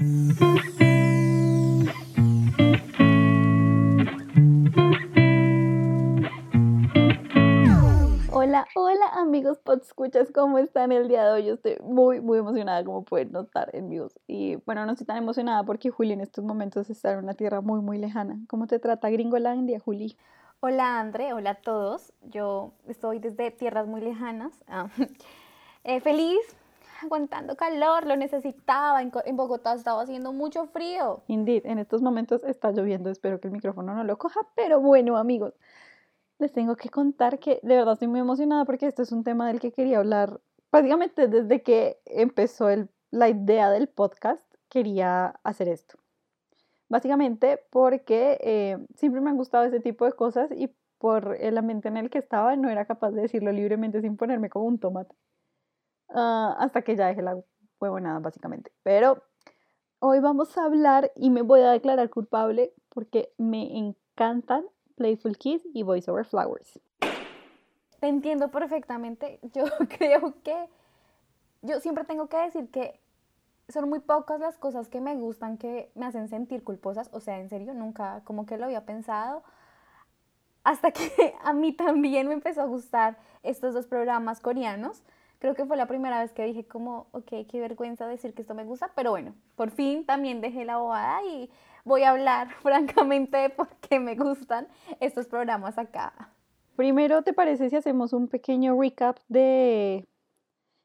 Hola, hola amigos podscuchas, ¿cómo están el día de hoy? Yo estoy muy, muy emocionada, como pueden notar en mi voz. Y bueno, no estoy tan emocionada porque Juli en estos momentos está en una tierra muy, muy lejana. ¿Cómo te trata Gringolandia, Juli? Hola André, hola a todos. Yo estoy desde tierras muy lejanas. Ah, eh, feliz, aguantando calor, lo necesitaba. En, Bogotá estaba haciendo mucho frío. Indeed, en estos momentos está lloviendo, espero que el micrófono no lo coja, pero bueno amigos, les tengo que contar que de verdad estoy muy emocionada porque este es un tema del que quería hablar prácticamente desde que empezó el- la idea del podcast, quería hacer esto. Básicamente porque eh, siempre me han gustado ese tipo de cosas y por el ambiente en el que estaba no era capaz de decirlo libremente sin ponerme como un tomate. Ah, hasta que ya dejé la huevonada básicamente. Pero Hoy vamos a hablar y me voy a declarar culpable porque me encantan Playful Kiss y Voice Over Flowers. Te entiendo perfectamente. Yo creo que yo siempre tengo que decir que son muy pocas las cosas que me gustan que me hacen sentir culposas. O sea, en serio, nunca como que lo había pensado. Hasta que a mí también me empezó a gustar estos dos programas coreanos. Creo que fue la primera vez que dije como, ok, qué vergüenza decir que esto me gusta, pero bueno, por fin también dejé la bobada y voy a hablar francamente de por qué me gustan estos programas acá. Primero, ¿te parece si hacemos un pequeño recap de,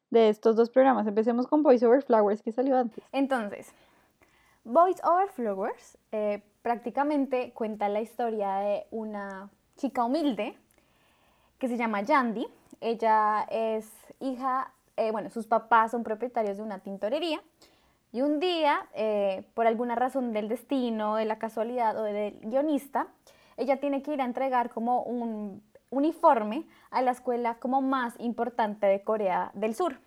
de estos dos programas? Empecemos con Voice Over Flowers que salió antes. Entonces, Boys Over Flowers eh, prácticamente cuenta la historia de una chica humilde que se llama Yandy. Ella es hija, eh, bueno, sus papás son propietarios de una tintorería. Y un día, eh, por alguna razón del destino, de la casualidad o del guionista, ella tiene que ir a entregar como un uniforme a la escuela como más importante de Corea del Sur.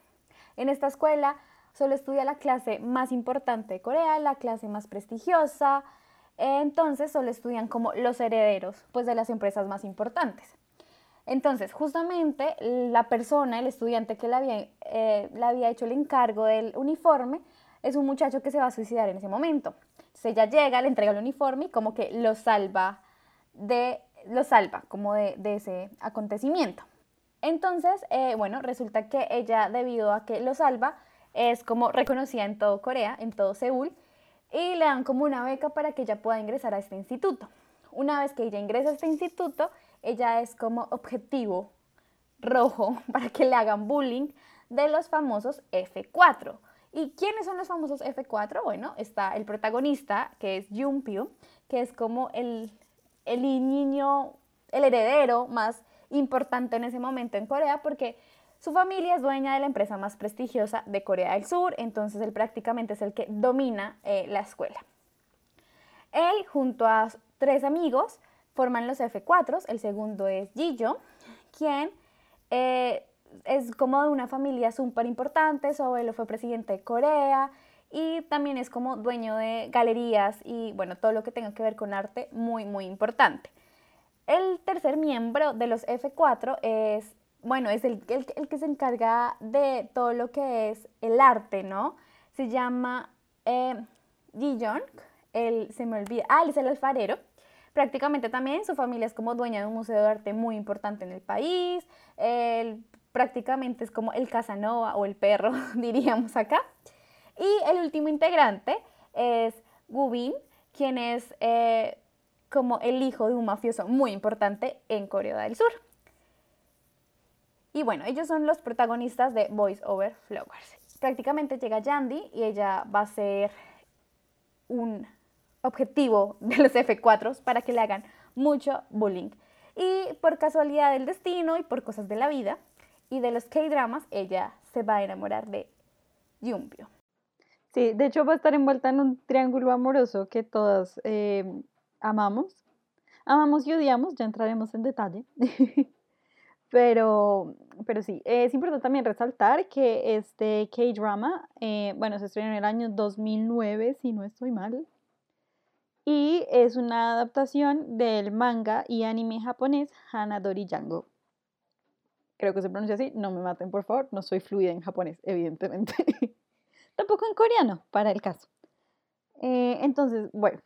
En esta escuela solo estudia la clase más importante de Corea, la clase más prestigiosa, entonces solo estudian como los herederos pues de las empresas más importantes. Entonces, justamente la persona, el estudiante que le había, eh, había hecho el encargo del uniforme, es un muchacho que se va a suicidar en ese momento. Entonces ella llega, le entrega el uniforme y como que lo salva de, lo salva como de, de ese acontecimiento. Entonces, eh, bueno, resulta que ella, debido a que lo salva, es como reconocida en todo Corea, en todo Seúl, y le dan como una beca para que ella pueda ingresar a este instituto. Una vez que ella ingresa a este instituto, ella es como objetivo rojo para que le hagan bullying de los famosos F4. ¿Y quiénes son los famosos F4? Bueno, está el protagonista, que es Jumpio, que es como el, el niño, el heredero más importante en ese momento en Corea, porque su familia es dueña de la empresa más prestigiosa de Corea del Sur, entonces él prácticamente es el que domina eh, la escuela. Él, junto a tres amigos, forman los F4. El segundo es Jijo, quien eh, es como de una familia súper importante. Su abuelo fue presidente de Corea y también es como dueño de galerías y bueno, todo lo que tenga que ver con arte, muy, muy importante. El tercer miembro de los F4 es, bueno, es el, el, el que se encarga de todo lo que es el arte, ¿no? Se llama eh, Ji Jong, él se me olvida, ah, él es el alfarero. Prácticamente también su familia es como dueña de un museo de arte muy importante en el país. Él prácticamente es como el Casanova o el perro, diríamos acá. Y el último integrante es Gubin, quien es eh, como el hijo de un mafioso muy importante en Corea del Sur. Y bueno, ellos son los protagonistas de Voice Over Flowers. Prácticamente llega Yandy y ella va a ser un objetivo de los F4 para que le hagan mucho bullying. Y por casualidad del destino y por cosas de la vida y de los K-dramas, ella se va a enamorar de Yumpio. Sí, de hecho va a estar envuelta en un triángulo amoroso que todas eh, amamos. Amamos y odiamos, ya entraremos en detalle. pero, pero sí, es importante también resaltar que este K-drama, eh, bueno, se estrenó en el año 2009, si no estoy mal. Y es una adaptación del manga y anime japonés Hanadori Django. Creo que se pronuncia así, no me maten por favor, no soy fluida en japonés, evidentemente. Tampoco en coreano, para el caso. Eh, entonces, bueno,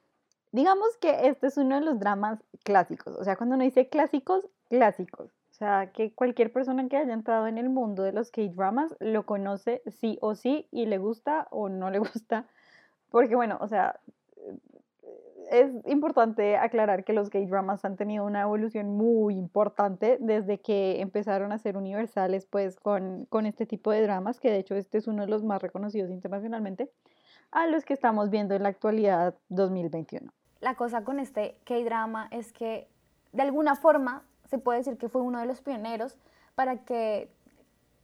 digamos que este es uno de los dramas clásicos. O sea, cuando uno dice clásicos, clásicos. O sea, que cualquier persona que haya entrado en el mundo de los K-dramas lo conoce sí o sí y le gusta o no le gusta. Porque bueno, o sea, es importante aclarar que los gay dramas han tenido una evolución muy importante desde que empezaron a ser universales pues con, con este tipo de dramas, que de hecho este es uno de los más reconocidos internacionalmente, a los que estamos viendo en la actualidad 2021. La cosa con este K-drama es que de alguna forma se puede decir que fue uno de los pioneros para que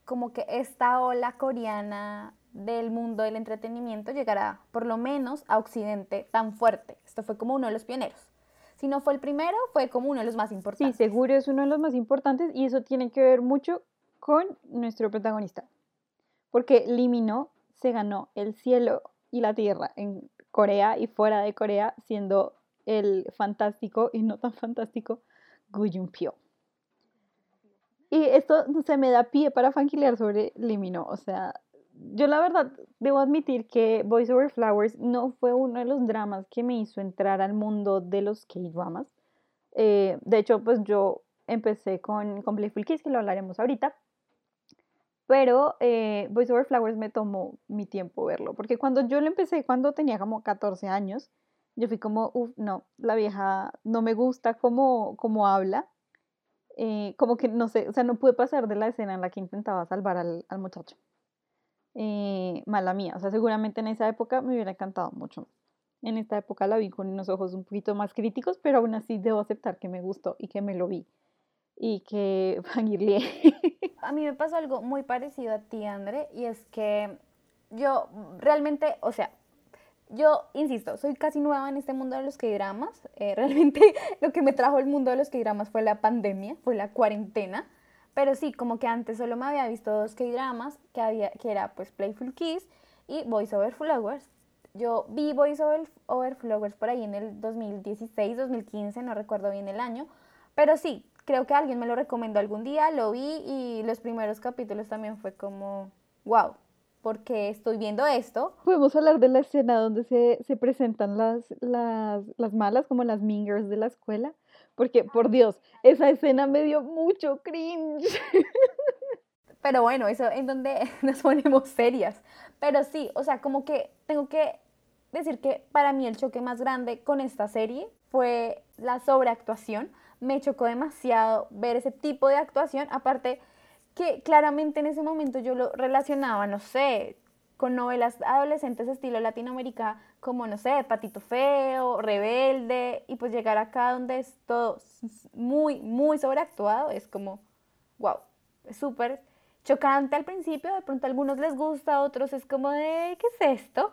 como que esta ola coreana del mundo del entretenimiento llegará por lo menos a Occidente tan fuerte. Esto fue como uno de los pioneros. Si no fue el primero, fue como uno de los más importantes. Sí, seguro es uno de los más importantes y eso tiene que ver mucho con nuestro protagonista. Porque Limino se ganó el cielo y la tierra en Corea y fuera de Corea, siendo el fantástico y no tan fantástico Gu Pyo. Y esto se me da pie para fanquilear sobre Limino. O sea, yo la verdad debo admitir que Voice Over Flowers no fue uno de los dramas que me hizo entrar al mundo de los K-dramas. Eh, de hecho, pues yo empecé con, con Playful Kiss, que lo hablaremos ahorita. Pero eh, Voice Over Flowers me tomó mi tiempo verlo, porque cuando yo lo empecé, cuando tenía como 14 años, yo fui como, uff, no, la vieja no me gusta cómo, cómo habla. Eh, como que no sé, o sea, no pude pasar de la escena en la que intentaba salvar al, al muchacho eh, mala mía. O sea, seguramente en esa época me hubiera encantado mucho. En esta época la vi con unos ojos un poquito más críticos, pero aún así debo aceptar que me gustó y que me lo vi. Y que fangirle. A mí me pasó algo muy parecido a ti, André, y es que yo realmente, o sea, yo insisto, soy casi nueva en este mundo de los K-dramas. Eh, realmente lo que me trajo el mundo de los K-dramas fue la pandemia, fue la cuarentena. Pero sí, como que antes solo me había visto dos K-dramas, que, que era pues Playful Kiss y Voice Over Flowers. Yo vi Voice Over, Flowers por ahí en el 2016, 2015, no recuerdo bien el año. Pero sí, creo que alguien me lo recomendó algún día, lo vi y los primeros capítulos también fue como, wow, porque estoy viendo esto. Podemos hablar de la escena donde se, se presentan las, las, las, malas, como las mingers de la escuela. Porque, por Dios, esa escena me dio mucho cringe. Pero bueno, eso en donde nos ponemos serias. Pero sí, o sea, como que tengo que decir que para mí el choque más grande con esta serie fue la sobreactuación. Me chocó demasiado ver ese tipo de actuación. Aparte que claramente en ese momento yo lo relacionaba, no sé, con novelas adolescentes estilo Latinoamérica, como, no sé, Patito Feo, Rebelde, y pues llegar acá donde es todo muy, muy sobreactuado, es como, wow, súper chocante al principio, de pronto a algunos les gusta, a otros es como de, ¿qué es esto?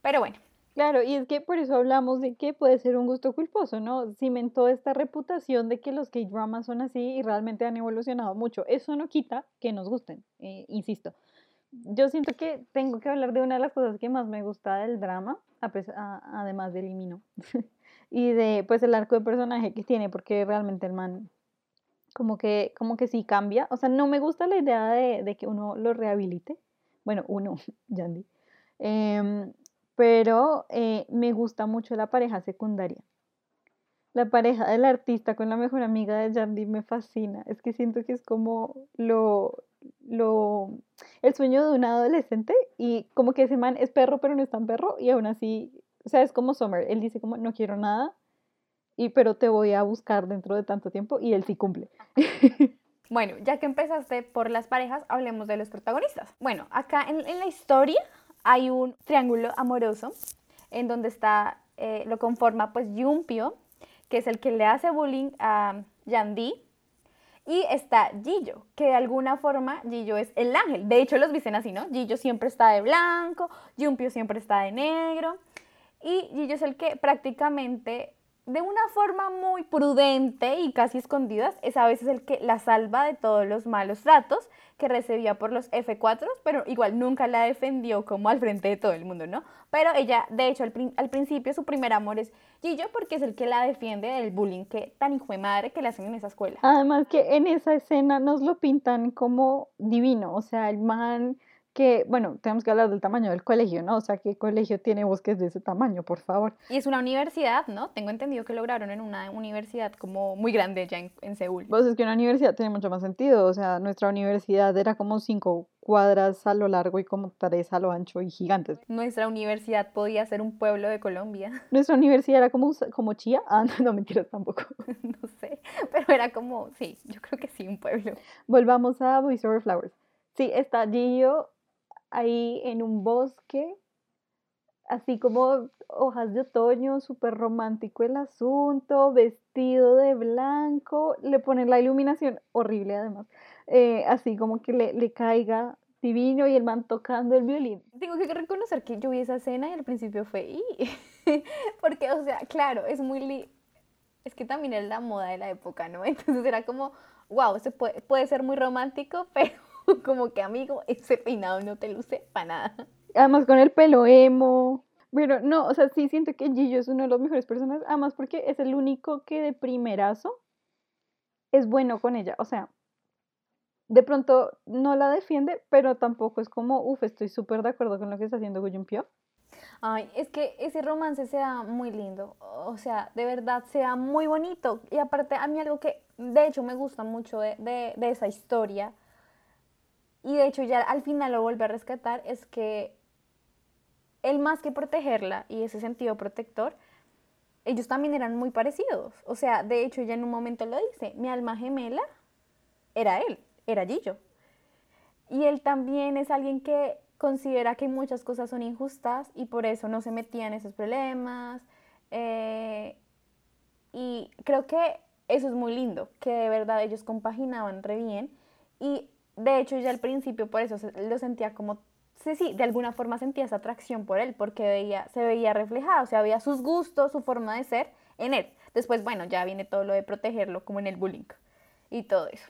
Pero bueno. Claro, y es que por eso hablamos de que puede ser un gusto culposo, ¿no? Cimentó esta reputación de que los K-dramas son así y realmente han evolucionado mucho. Eso no quita que nos gusten, eh, insisto yo siento que tengo que hablar de una de las cosas que más me gusta del drama, además del Limino, y de pues el arco de personaje que tiene, porque realmente el man como que, como que sí cambia. O sea, no me gusta la idea de, que uno lo rehabilite. Bueno, uno, Yandy. Em, pero eh, me gusta mucho la pareja secundaria. La pareja del artista con la mejor amiga de Yandy me fascina. Es que siento que es como lo, lo, el sueño de un adolescente y como que ese man es perro pero no es tan perro y aún así, o sea, es como Summer, él dice como no quiero nada y pero te voy a buscar dentro de tanto tiempo y él sí cumple. Bueno, ya que empezaste por las parejas, hablemos de los protagonistas. Bueno, acá en, la historia hay un triángulo amoroso en donde está, eh, lo conforma pues Yumpio, que es el que le hace bullying a Yandi, y está Gillo, que de alguna forma Gillo es el ángel. De hecho, los dicen así, ¿no? Gillo siempre está de blanco, Yumpio siempre está de negro. Y Gillo es el que prácticamente de una forma muy prudente y casi escondidas, es a veces el que la salva de todos los malos tratos que recibía por los F4, pero igual nunca la defendió como al frente de todo el mundo, ¿no? Pero ella, de hecho, al, principio su primer amor es Gillo porque es el que la defiende del bullying que tan hijo de madre que le hacen en esa escuela. Además que en esa escena nos lo pintan como divino, o sea, el man que, bueno, tenemos que hablar del tamaño del colegio, ¿no? O sea, ¿qué colegio tiene bosques de ese tamaño, por favor? Y es una universidad, ¿no? Tengo entendido que lograron en una universidad como muy grande ya en, en Seúl. Pues es que una universidad tiene mucho más sentido, o sea, nuestra universidad era como cinco cuadras a lo largo y como tres a lo ancho y gigantes. Nuestra universidad podía ser un pueblo de Colombia. Nuestra universidad era como, como Chía, ah, no, no mentiras tampoco. no sé, pero era como, sí, yo creo que sí, un pueblo. Volvamos a Boys Over Flowers. Sí, está Gillo ahí en un bosque, así como hojas de otoño, súper romántico el asunto, vestido de blanco, le ponen la iluminación horrible además, eh, así como que le, le caiga divino y el man tocando el violín. Tengo que reconocer que yo vi esa escena y al principio fue, y porque, o sea, claro, es muy... Li es que también es la moda de la época, ¿no? Entonces era como, wow, se puede, puede ser muy romántico, pero como que amigo, ese peinado no te luce para nada. Además con el pelo emo. Pero no, o sea, sí siento que Gillo es uno de los mejores personajes, además porque es el único que de primerazo es bueno con ella. O sea, de pronto no la defiende, pero tampoco es como, uff, estoy súper de acuerdo con lo que está haciendo Pio. Ay, es que ese romance sea muy lindo, o sea, de verdad sea muy bonito. Y aparte, a mí algo que de hecho me gusta mucho de, de, de esa historia y de hecho ya al final lo vuelve a rescatar, es que él más que protegerla y ese sentido protector, ellos también eran muy parecidos. O sea, de hecho ella en un momento lo dice, mi alma gemela era él, era Gillo. Y él también es alguien que considera que muchas cosas son injustas y por eso no se metía en esos problemas. Eh, y creo que eso es muy lindo, que de verdad ellos compaginaban re bien. Y de hecho, ya al principio por eso lo sentía como, sí, sí, de alguna forma sentía esa atracción por él, porque veía, se veía reflejado, o sea, había sus gustos, su forma de ser en él. Después, bueno, ya viene todo lo de protegerlo, como en el bullying y todo eso.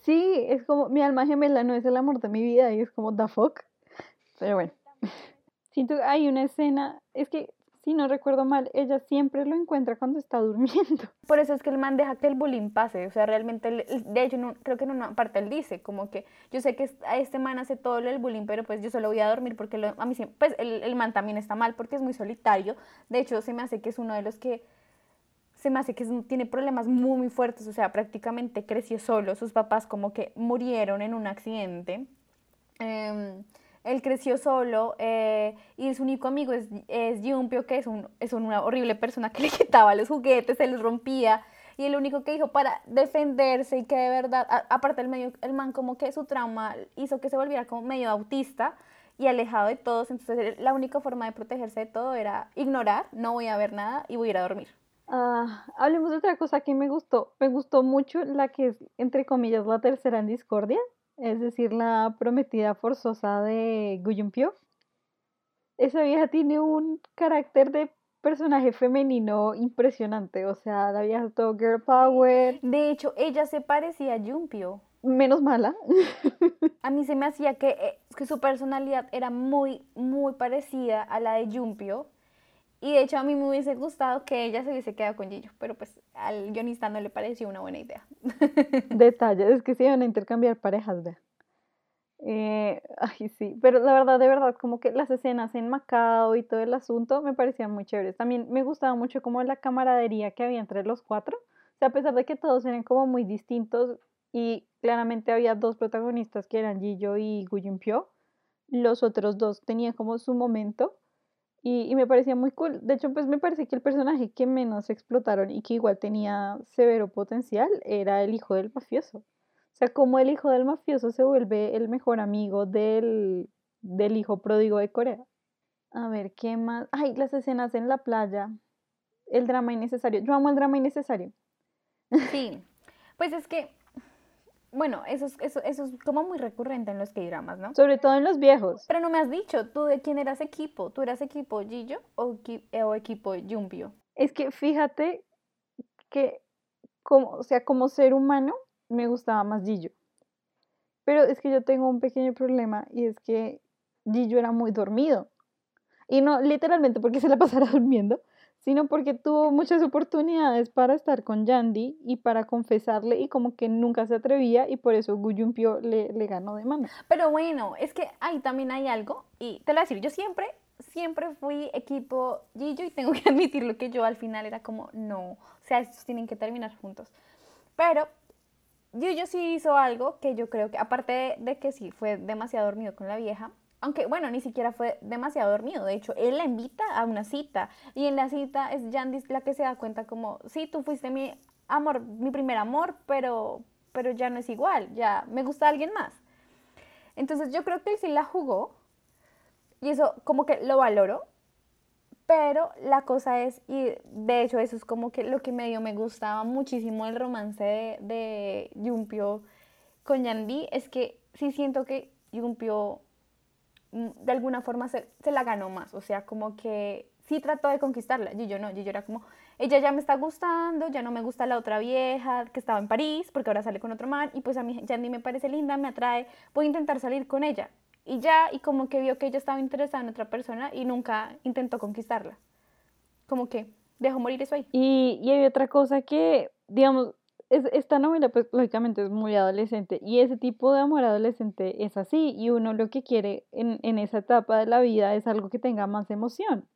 Sí, es como, mi alma gemela no es el amor de mi vida y es como, the fuck. Pero bueno. Siento que hay una escena, es que si no recuerdo mal, ella siempre lo encuentra cuando está durmiendo. Por eso es que el man deja que el bullying pase, o sea, realmente, de hecho, creo que en una parte él dice, como que yo sé que a este man hace todo del bullying, pero pues yo solo voy a dormir porque a mí siempre, pues el, el, man también está mal porque es muy solitario, de hecho, se me hace que es uno de los que, se me hace que tiene problemas muy, muy fuertes, o sea, prácticamente creció solo, sus papás como que murieron en un accidente. Eh, él creció solo eh, y su único amigo es, es Yumpio, que es, un, es una horrible persona que le quitaba los juguetes, se los rompía. Y el único que dijo para defenderse y que de verdad, aparte el, medio, el man como que su trauma hizo que se volviera como medio autista y alejado de todos. Entonces la única forma de protegerse de todo era ignorar, no voy a ver nada y voy a ir a dormir. Ah, hablemos de otra cosa que me gustó. Me gustó mucho la que es, entre comillas, la tercera en discordia, es decir, la prometida forzosa de Guyumpio. Esa vieja tiene un carácter de personaje femenino impresionante, o sea, la vieja todo girl power. De hecho, ella se parecía a Yumpio. Menos mala. a mí se me hacía que, eh, que su personalidad era muy, muy parecida a la de Yumpio. Y de hecho a mí me hubiese gustado que ella se hubiese quedado con Gillo, pero pues al guionista no le pareció una buena idea. Detalles, es que se iban a intercambiar parejas, vea. Eh, ay, sí, pero la verdad, de verdad, como que las escenas en Macao y todo el asunto me parecían muy chéveres. También me gustaba mucho como la camaradería que había entre los cuatro. O sea, a pesar de que todos eran como muy distintos y claramente había dos protagonistas que eran Gillo y Pyo, los otros dos tenían como su momento y, me parecía muy cool. De hecho, pues me parece que el personaje que menos explotaron y que igual tenía severo potencial era el hijo del mafioso. O sea, como el hijo del mafioso se vuelve el mejor amigo del, del hijo pródigo de Corea. A ver, ¿qué más? Ay, las escenas en la playa. El drama innecesario. Yo amo el drama innecesario. Sí, pues es que bueno, eso es, eso, eso es como muy recurrente en los K-dramas, ¿no? Sobre todo en los viejos. Pero no me has dicho, ¿tú de quién eras equipo? ¿Tú eras equipo Gillo o, eh, o equipo Jumpio? Es que fíjate que, como, o sea, como ser humano, me gustaba más Gillo. Pero es que yo tengo un pequeño problema y es que Gillo era muy dormido. Y no literalmente porque se la pasara durmiendo, sino porque tuvo muchas oportunidades para estar con Yandy y para confesarle y como que nunca se atrevía y por eso Gu Jumpio le, le ganó de mano. Pero bueno, es que ahí también hay algo y te lo voy a decir, yo siempre, siempre fui equipo Gillo y tengo que admitirlo que yo al final era como, no, o sea, estos tienen que terminar juntos. Pero Gillo sí hizo algo que yo creo que, aparte de, de que sí fue demasiado dormido con la vieja, aunque bueno, ni siquiera fue demasiado dormido. De hecho, él la invita a una cita y en la cita es Yandis la que se da cuenta como, sí, tú fuiste mi amor, mi primer amor, pero, pero ya no es igual, ya me gusta alguien más. Entonces yo creo que él sí la jugó y eso como que lo valoro, pero la cosa es, y de hecho eso es como que lo que medio me gustaba muchísimo el romance de, de Yumpio con Yandy, es que sí siento que Yumpio de alguna forma se, se, la ganó más, o sea, como que sí trató de conquistarla, y yo no, yo era como, ella ya me está gustando, ya no me gusta la otra vieja que estaba en París, porque ahora sale con otro man, y pues a mí ya ni me parece linda, me atrae, voy a intentar salir con ella, y ya, y como que vio que ella estaba interesada en otra persona y nunca intentó conquistarla, como que dejó morir eso ahí. Y, y hay otra cosa que, digamos, esta novela, pues lógicamente es muy adolescente y ese tipo de amor adolescente es así y uno lo que quiere en, en, esa etapa de la vida es algo que tenga más emoción.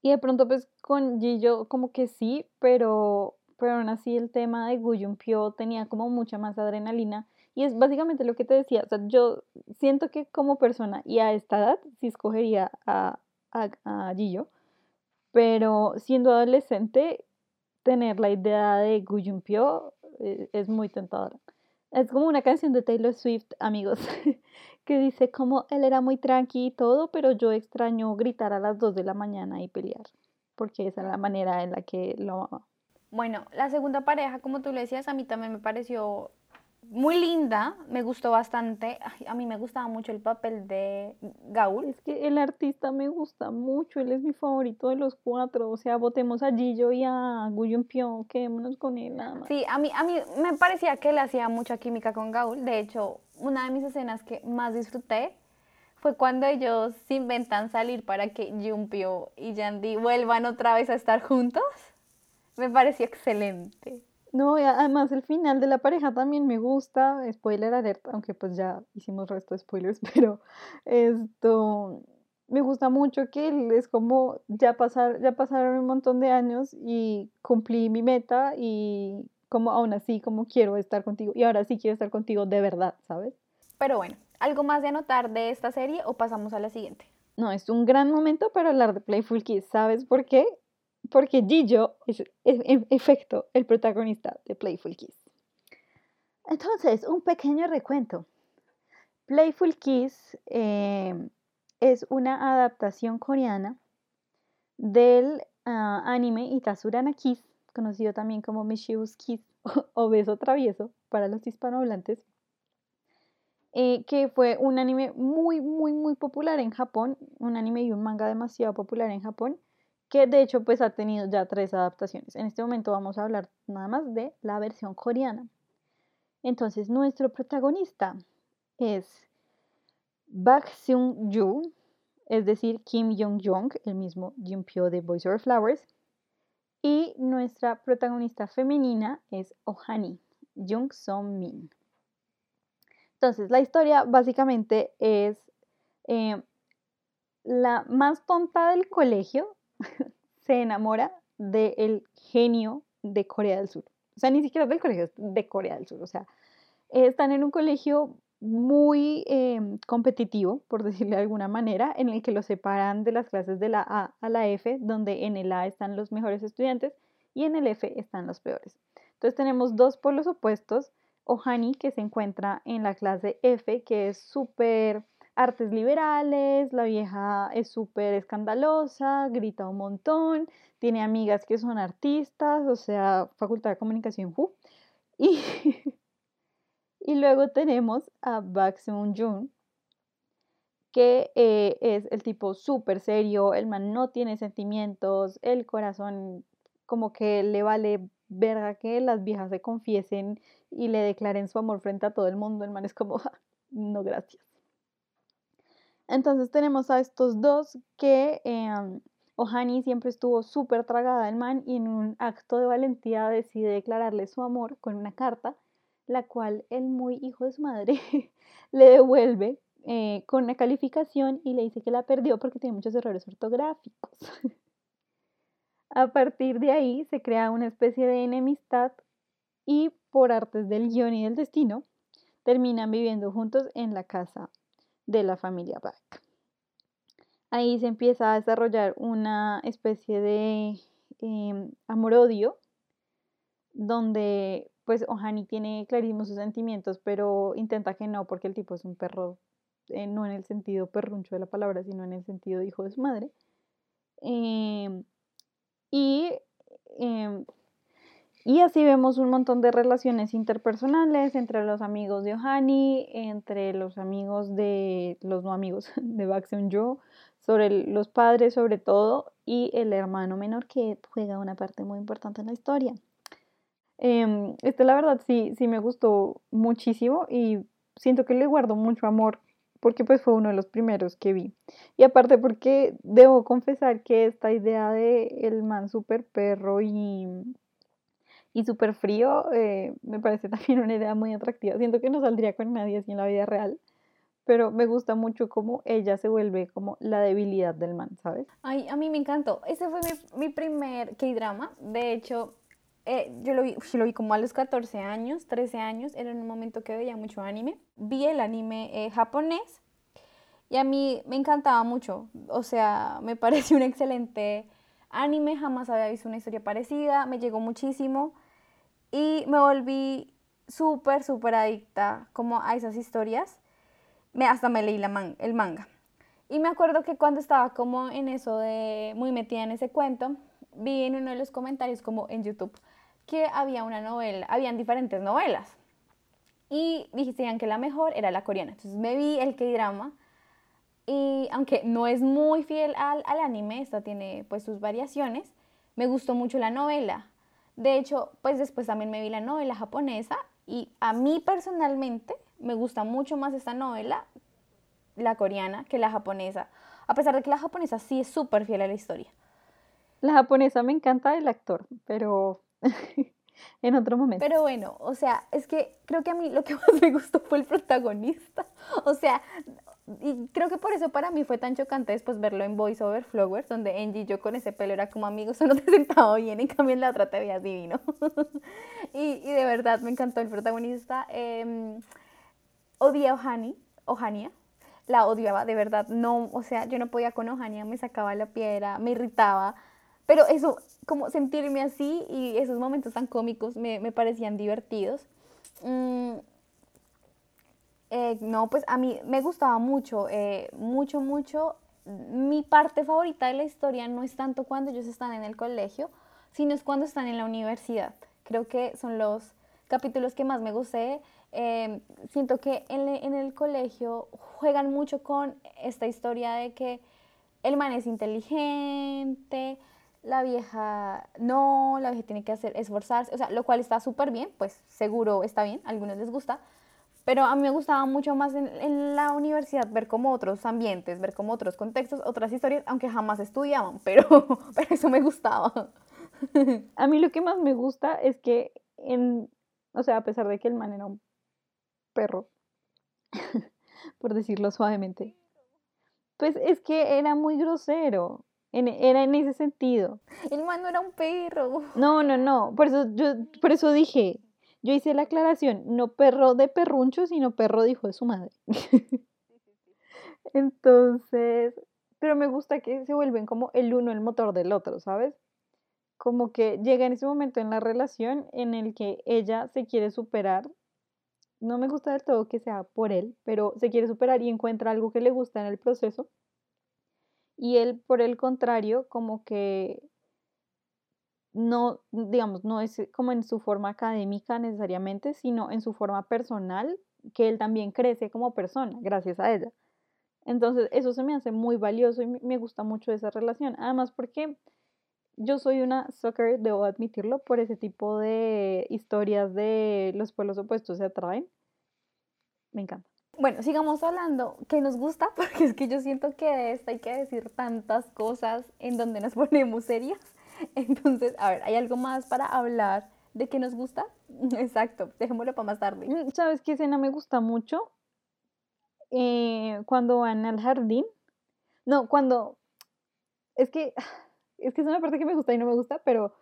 Y de pronto pues con Gillo como que sí, pero, pero aún así el tema de Pyo tenía como mucha más adrenalina y es básicamente lo que te decía, o sea, yo siento que como persona y a esta edad sí escogería a, a, a Gillo, pero siendo adolescente tener la idea de Guyumpio eh, es muy tentadora. Es como una canción de Taylor Swift, amigos, que dice como él era muy tranqui y todo, pero yo extraño gritar a las 2 de la mañana y pelear, porque esa es la manera en la que lo amaba. Bueno, la segunda pareja, como tú le decías, a mí también me pareció muy linda, me gustó bastante. a mí me gustaba mucho el papel de Gaul. Es que el artista me gusta mucho, él es mi favorito de los cuatro. O sea, votemos a Gillo y a Guyon Pion, quedémonos con él nada más. Sí, a mí, a mí me parecía que él hacía mucha química con Gaul. De hecho, una de mis escenas que más disfruté fue cuando ellos se inventan salir para que Jumpio y Yandy vuelvan otra vez a estar juntos. Me pareció excelente. No, además el final de la pareja también me gusta, spoiler alert, aunque pues ya hicimos resto de spoilers, pero esto me gusta mucho que él es como ya pasar, ya pasaron un montón de años y cumplí mi meta y como aún así como quiero estar contigo y ahora sí quiero estar contigo de verdad, ¿sabes? Pero bueno, ¿algo más de anotar de esta serie o pasamos a la siguiente? No, es un gran momento para hablar de Playful Kiss, ¿sabes por qué? Porque Gillo es, en efecto el protagonista de Playful Kiss. Entonces, un pequeño recuento. Playful Kiss eh, es una adaptación coreana del ah, anime Itasurana Kiss, conocido también como Mischievous Kiss o Beso Travieso para los hispanohablantes, eh, que fue un anime muy, muy, muy popular en Japón, un anime y un manga demasiado popular en Japón, que de hecho pues ha tenido ya tres adaptaciones. En este momento vamos a hablar nada más de la versión coreana. Entonces nuestro protagonista es Bak Seung-ju, es decir, Kim Jong-jong, el mismo Pyo de Boys Over Flowers, y nuestra protagonista femenina es Ohani, Jung Song-min. Entonces, la historia básicamente es eh, la más tonta del colegio, se enamora del genio de Corea del Sur. O sea, ni siquiera del colegio, de Corea del Sur. O sea, están en un colegio muy em, competitivo, por decirlo de alguna manera, en el que los separan de las clases de la A a la F, donde en el A están los mejores estudiantes y en el F están los peores. Entonces tenemos dos polos opuestos, Ohani, que se encuentra en la clase F, que es súper artes liberales, la vieja es súper escandalosa, grita un montón, tiene amigas que son artistas, o sea, Facultad de Comunicación Y, luego tenemos a Bak Seung-jun, que eh, es el tipo súper serio, el man no tiene sentimientos, el corazón como que le vale verga que las viejas se confiesen y le declaren su amor frente a todo el mundo, el man es como, no gracias. Entonces tenemos a estos dos que em, Ohani siempre estuvo súper tragada del man y en un acto de valentía decide declararle su amor con una carta, la cual el muy hijo de su madre le devuelve eh, con una calificación y le dice que la perdió porque tiene muchos errores ortográficos. A partir de ahí se crea una especie de enemistad y por artes del guion y del destino terminan viviendo juntos en la casa de la familia Black. Ahí se empieza a desarrollar una especie de em, amor-odio, donde pues Ohani tiene clarísimos sus sentimientos, pero intenta que no, porque el tipo es un perro, eh, no en el sentido perruncho de la palabra, sino en el sentido hijo de su madre. Em, y, em, y así vemos un montón de relaciones interpersonales entre los amigos de Ohani, entre los amigos de los no amigos de Baxeon Joe, sobre los padres sobre todo y el hermano menor que juega una parte muy importante en la historia. Eh, este la verdad sí, sí me gustó muchísimo y siento que le guardo mucho amor porque pues fue uno de los primeros que vi. Y aparte porque debo confesar que esta idea de el man super perro y, y super frío eh, me parece también una idea muy atractiva. Siento que no saldría con nadie así en la vida real, pero me gusta mucho cómo ella se vuelve como la debilidad del man, ¿sabes? Ay, a mí me encantó. Ese fue mi, mi primer K-drama. De hecho, eh, yo lo vi, lo vi como a los 14 años, 13 años. Era en un momento que veía mucho anime. Vi el anime eh, japonés y a mí me encantaba mucho. O sea, me pareció un excelente anime. Jamás había visto una historia parecida. Me llegó muchísimo y me volví súper, súper adicta como a esas historias me, hasta me leí la el manga. Y me acuerdo que cuando estaba como en eso de muy metida en ese cuento, vi en uno de los comentarios como en YouTube que había una novela, habían diferentes novelas. Y decían que la mejor era la coreana. Entonces me vi el K-drama y aunque no es muy fiel al, al anime, esta tiene pues sus variaciones, me gustó mucho la novela. De hecho, pues después también me vi la novela japonesa y a mí personalmente me gusta mucho más esta novela, la coreana, que la japonesa. A pesar de que la japonesa sí es súper fiel a la historia. La japonesa me encanta el actor, pero en otro momento. Pero bueno, o sea, es que creo que a mí lo que más me gustó fue el protagonista. O sea, y creo que por eso para mí fue tan chocante después verlo en Voice Over Flowers, donde Angie y yo con ese pelo era como amigos, solo te sentaba bien, en cambio en la otra te veías divino. y, y, de verdad me encantó el protagonista. Eh, odié a Ohani, Ohania, la odiaba, de verdad, no, o sea, yo no podía con Ohania, me sacaba la piedra, me irritaba, pero eso, como sentirme así y esos momentos tan cómicos me, me parecían divertidos. Mm, eh, no, pues a mí me gustaba mucho, eh, mucho, mucho. Mi parte favorita de la historia no es tanto cuando ellos están en el colegio, sino es cuando están en la universidad. Creo que son los capítulos que más me gusté. Em, siento que en, el colegio juegan mucho con esta historia de que el man es inteligente, la vieja no, la vieja tiene que hacer esforzarse, o sea, lo cual está súper bien, pues seguro está bien, a algunos les gusta, pero a mí me gustaba mucho más en, en, la universidad ver como otros ambientes, ver como otros contextos, otras historias, aunque jamás estudiaban, pero, pero eso me gustaba. A mí lo que más me gusta es que, en, o sea, a pesar de que el man era un perro, por decirlo suavemente. Pues es que era muy grosero, era en ese sentido. El man no era un perro. No, no, no, por eso, yo, por eso dije, yo hice la aclaración, no perro de perruncho, sino perro de hijo de su madre. Entonces, pero me gusta que se vuelven como el uno el motor del otro, ¿sabes? Como que llega en ese momento en la relación en el que ella se quiere superar no me gusta del todo que sea por él, pero se quiere superar y encuentra algo que le gusta en el proceso. Y él, por el contrario, como que no, digamos, no es como en su forma académica necesariamente, sino en su forma personal, que él también crece como persona, gracias a ella. Entonces, eso se me hace muy valioso y me gusta mucho esa relación. Además, porque yo soy una soccer, debo admitirlo, por ese tipo de historias de los pueblos opuestos se atraen. Me encanta. Bueno, sigamos hablando. ¿Qué nos gusta? Porque es que yo siento que de esto hay que decir tantas cosas en donde nos ponemos serias. Entonces, a ver, ¿hay algo más para hablar de qué nos gusta? Exacto, dejémoslo para más tarde. Mm, ¿Sabes qué escena me gusta mucho? Eh, cuando van al jardín. No, cuando... Es que, es que es una parte que me gusta y no me gusta, pero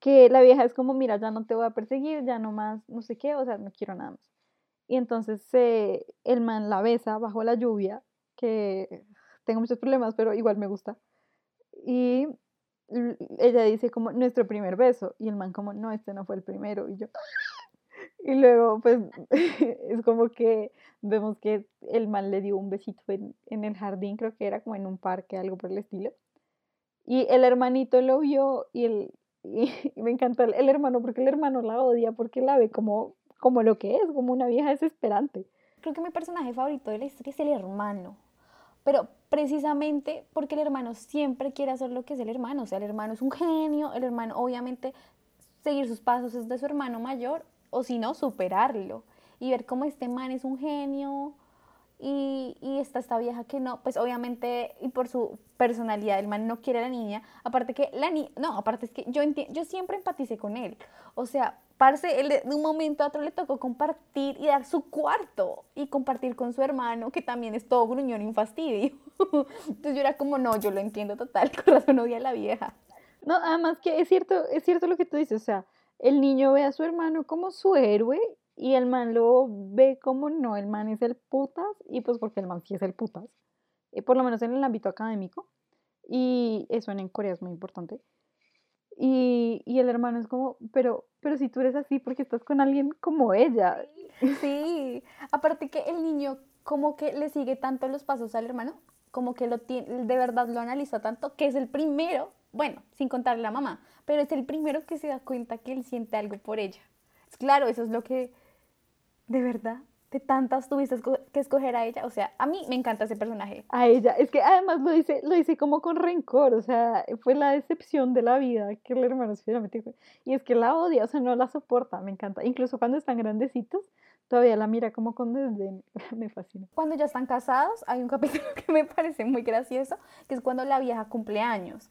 que la vieja es como, mira, ya no te voy a perseguir, ya no más, no sé qué, o sea, no quiero nada más. Y entonces eh, el man la besa bajo la lluvia, que tengo muchos problemas, pero igual me gusta. Y ella dice como nuestro primer beso y el man como no, este no fue el primero y yo y luego pues es como que vemos que el man le dio un besito en, en, el jardín, creo que era como en un parque, algo por el estilo. Y el hermanito lo vio y, el, me encanta el, el, hermano porque el hermano la odia porque la ve como, como lo que es, como una vieja desesperante. Creo que mi personaje favorito de la historia es el hermano pero precisamente porque el hermano siempre quiere hacer lo que es el hermano, o sea, el hermano es un genio, el hermano obviamente seguir sus pasos es de su hermano mayor, o si no, superarlo. Y ver cómo este man es un genio y, y está esta vieja que no, pues obviamente, y por su personalidad, el man no quiere a la niña, aparte que la niña, no, aparte es que yo, yo siempre empaticé con él, o sea, Parce, él de un momento a otro le tocó compartir y dar su cuarto y compartir con su hermano, que también es todo gruñón y fastidio. Entonces yo era como, no, yo lo entiendo total, con razón odia a la vieja. No, además que es cierto, es cierto lo que tú dices, o sea, el niño ve a su hermano como su héroe y el man lo ve como no, el man es el putas y pues porque el man sí es el putas, eh, por lo menos en el ámbito académico y eso en Corea es muy importante. Y, y, el hermano es como, pero, pero si tú eres así, porque estás con alguien como ella. Sí, aparte que el niño como que le sigue tanto los pasos al hermano, como que lo tiene, de verdad lo analiza tanto, que es el primero, bueno, sin contarle a la mamá, pero es el primero que se da cuenta que él siente algo por ella. Claro, eso es lo que de verdad de tantas tuviste que escoger a ella. O sea, a mí me encanta ese personaje. A ella. Es que además lo dice, lo dice como con rencor. O sea, fue la decepción de la vida que el hermano finalmente fue. Y es que la odia, o sea, no la soporta. Me encanta. Incluso cuando están grandecitos, todavía la mira como con desdén. me fascina. Cuando ya están casados, hay un capítulo que me parece muy gracioso, que es cuando la vieja cumple años.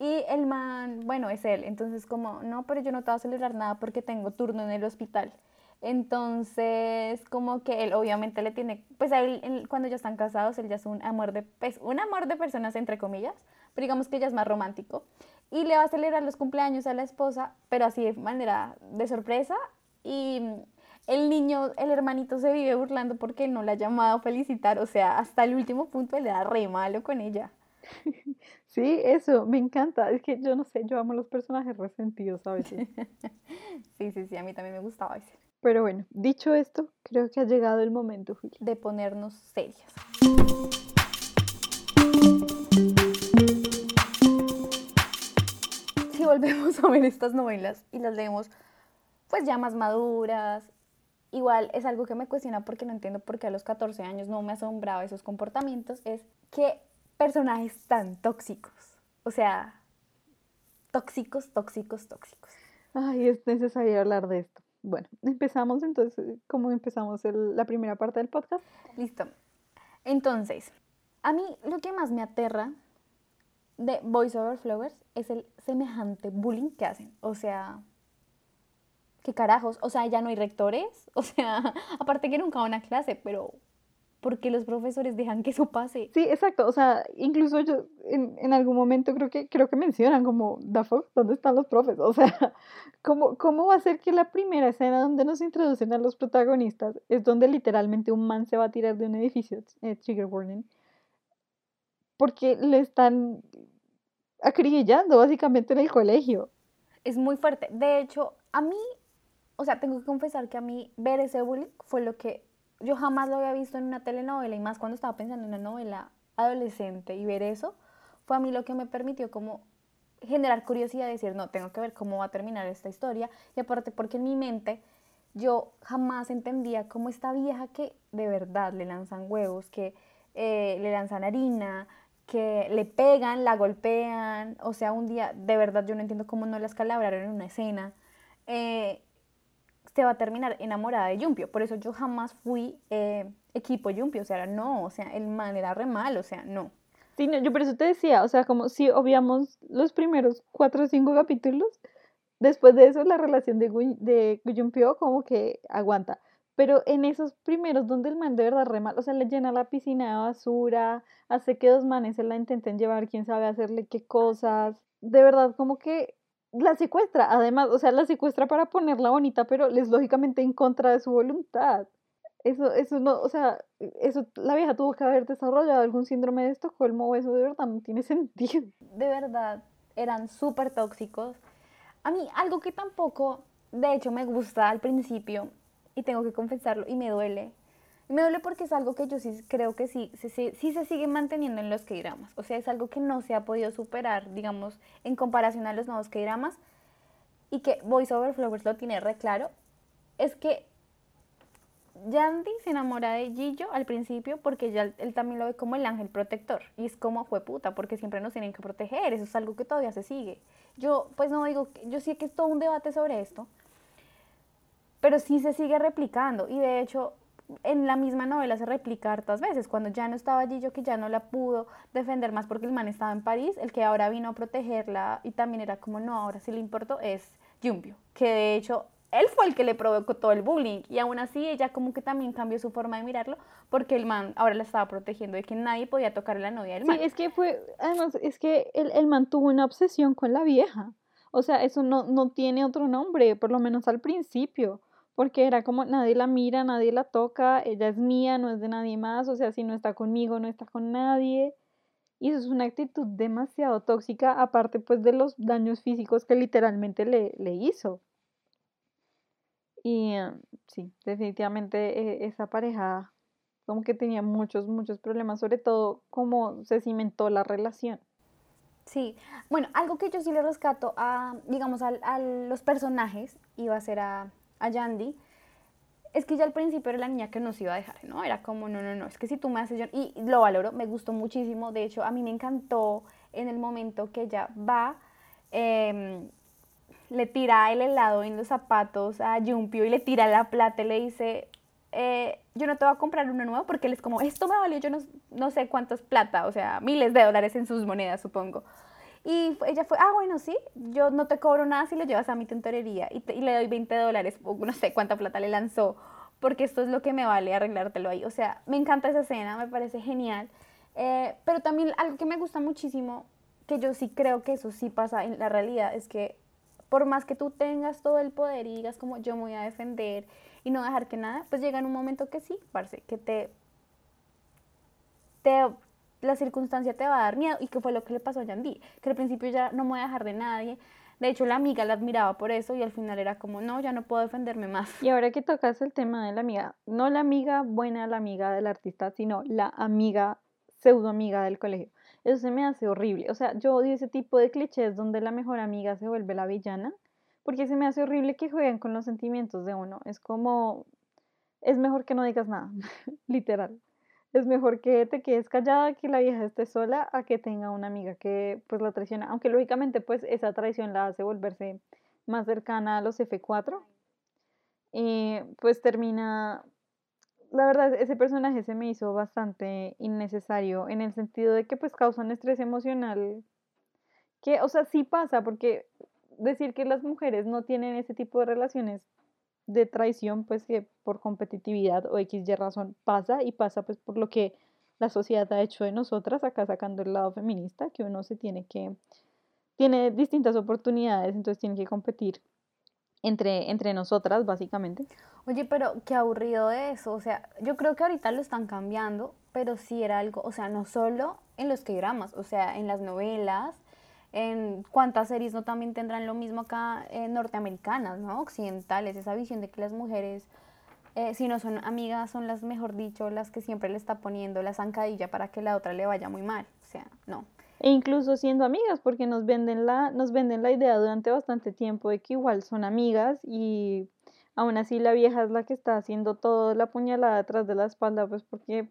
Y el man, bueno, es él. Entonces, como, no, pero yo no te voy a celebrar nada porque tengo turno en el hospital. Entonces, como que él obviamente le tiene, pues a él, cuando ya están casados, él ya es un amor de, pues, un amor de personas, entre comillas, pero digamos que ella es más romántico. Y le va a celebrar los cumpleaños a la esposa, pero así de manera de sorpresa. Y el niño, el hermanito se vive burlando porque no la ha llamado a felicitar, o sea, hasta el último punto le da re malo con ella. Sí, eso, me encanta. Es que yo no sé, yo amo los personajes resentidos a veces. sí, sí, sí, a mí también me gustaba ese. Pero bueno, dicho esto, creo que ha llegado el momento, de ponernos serias. Si volvemos a ver estas novelas y las leemos, pues ya más maduras, igual es algo que me cuestiona porque no entiendo por qué a los 14 años no me asombraba esos comportamientos, es que personajes tan tóxicos, o sea, tóxicos, tóxicos, tóxicos. Ay, es necesario hablar de esto. Bueno, empezamos entonces, ¿cómo empezamos la primera parte del podcast? Listo. Entonces, a mí lo que más me aterra de Voice Over Flowers es el semejante bullying que hacen. O sea, ¿qué carajos? O sea, ya no hay rectores. O sea, aparte que nunca van a clase, pero porque los profesores dejan que eso pase. Sí, exacto, o sea, incluso yo en, en algún momento creo que, creo que mencionan como, ¿da ¿Dónde están los profes? O sea, ¿cómo, ¿cómo va a ser que la primera escena donde nos introducen a los protagonistas es donde literalmente un man se va a tirar de un edificio, eh, trigger warning, porque le están acribillando básicamente en el colegio? Es muy fuerte. De hecho, a mí, o sea, tengo que confesar que a mí ver ese bullying fue lo que yo jamás lo había visto en una telenovela y más cuando estaba pensando en una novela adolescente y ver eso fue a mí lo que me permitió como generar curiosidad, decir, no, tengo que ver cómo va a terminar esta historia y aparte porque en mi mente yo jamás entendía cómo esta vieja que de verdad le lanzan huevos, que eh, le lanzan harina, que le pegan, la golpean, o sea, un día de verdad yo no entiendo cómo no la escalabraron en una escena. Eh, se va a terminar enamorada de Yumpio. Por eso yo jamás fui eh, equipo Yumpio, o sea, no, o sea, el man era re mal, o sea, no. Sí, yo por eso te decía, o sea, como si obviamos los primeros cuatro o cinco capítulos, después de eso la relación de, de Yumpio como que aguanta. Pero en esos primeros donde el man de verdad re mal, o sea, le llena la piscina de basura, hace que dos manes se la intenten llevar, quién sabe hacerle qué cosas. De verdad, como que la secuestra, además, o sea, la secuestra para ponerla bonita, pero es lógicamente en contra de su voluntad. Eso, eso no, o sea, eso, la vieja tuvo que haber desarrollado algún síndrome de Estocolmo o eso de verdad no tiene sentido. De verdad, eran súper tóxicos. A mí, algo que tampoco, de hecho, me gusta al principio, y tengo que confesarlo, y me duele, me duele porque es algo que yo sí creo que sí, sí, sí se sigue manteniendo en los K-dramas. O sea, es algo que no se ha podido superar, digamos, en comparación a los nuevos K-dramas. Y que Voice Over Flowers lo tiene re claro. Es que Yandy se enamora de Gillo al principio porque ya él también lo ve como el ángel protector. Y es como fue puta, porque siempre nos tienen que proteger. Eso es algo que todavía se sigue. Yo, pues no digo, yo sé que es todo un debate sobre esto. Pero sí se sigue replicando. Y de hecho, en la misma novela se replica hartas veces. Cuando ya no estaba allí, yo que ya no la pudo defender más porque el man estaba en París, el que ahora vino a protegerla y también era como, no, ahora sí le importó, es Jumbio, que de hecho él fue el que le provocó todo el bullying y aún así ella como que también cambió su forma de mirarlo porque el man ahora la estaba protegiendo de que nadie podía tocar a la novia del man. Sí, es que fue, además, es que el, el man tuvo una obsesión con la vieja. O sea, eso no, no tiene otro nombre, por lo menos al principio porque era como nadie la mira, nadie la toca, ella es mía, no es de nadie más, o sea, si no está conmigo, no está con nadie. Y eso es una actitud demasiado tóxica, aparte pues de los daños físicos que literalmente le, le hizo. Y em, sí, definitivamente eh, esa pareja como que tenía muchos, muchos problemas, sobre todo cómo se cimentó la relación. Sí, bueno, algo que yo sí le rescato a, digamos, a los personajes, iba a ser a a Yandy, es que ya al principio era la niña que nos iba a dejar, ¿no? Era como, no, no, no, es que si tú me haces, y lo valoro, me gustó muchísimo, de hecho, a mí me encantó en el momento que ella va, em, le tira el helado en los zapatos a Jumpio y le tira la plata y le dice, eh, yo no te voy a comprar uno nuevo porque él es como, esto me valió yo no, no sé cuántos plata, o sea, miles de dólares en sus monedas, supongo. Y ella fue, ah, bueno, sí, yo no te cobro nada si lo llevas a mi tintorería y, le doy 20 dólares, o no sé cuánta plata le lanzó, porque esto es lo que me vale arreglártelo ahí. O sea, me encanta esa escena, me parece genial. Eh, pero también algo que me gusta muchísimo, que yo sí creo que eso sí pasa en la realidad, es que por más que tú tengas todo el poder y digas como yo me voy a defender y no dejar que nada, pues llega en un momento que sí, parce, que te, te la circunstancia te va a dar miedo y que fue lo que le pasó a Yandy, que al principio ya no me voy a dejar de nadie. De hecho, la amiga la admiraba por eso y al final era como, no, ya no puedo defenderme más. Y ahora que tocas el tema de la amiga, no la amiga buena, la amiga del artista, sino la amiga, pseudo amiga del colegio. Eso se me hace horrible. O sea, yo odio ese tipo de clichés donde la mejor amiga se vuelve la villana, porque se me hace horrible que jueguen con los sentimientos de uno. Es como, es mejor que no digas nada, literal es mejor que te quedes callada, que la vieja esté sola, a que tenga una amiga que pues la traiciona. Aunque lógicamente pues esa traición la hace volverse más cercana a los F4. Y pues termina, la verdad ese personaje se me hizo bastante innecesario en el sentido de que pues causa un estrés emocional que, o sea, sí pasa porque decir que las mujeres no tienen ese tipo de relaciones de traición, pues que por competitividad o X y razón pasa y pasa pues por lo que la sociedad ha hecho de nosotras, acá sacando el lado feminista, que uno se tiene que, tiene distintas oportunidades, entonces tiene que competir entre, entre nosotras, básicamente. Oye, pero qué aburrido eso, o sea, yo creo que ahorita lo están cambiando, pero sí era algo, o sea, no solo en los que dramas, o sea, en las novelas, en cuántas series no también tendrán lo mismo acá en norteamericanas, ¿no? Occidentales, esa visión de que las mujeres, eh, si no son amigas, son las, mejor dicho, las que siempre le está poniendo la zancadilla para que la otra le vaya muy mal. O sea, no. E incluso siendo amigas, porque nos venden la, nos venden la idea durante bastante tiempo de que igual son amigas y aún así la vieja es la que está haciendo todo la puñalada atrás de la espalda, pues porque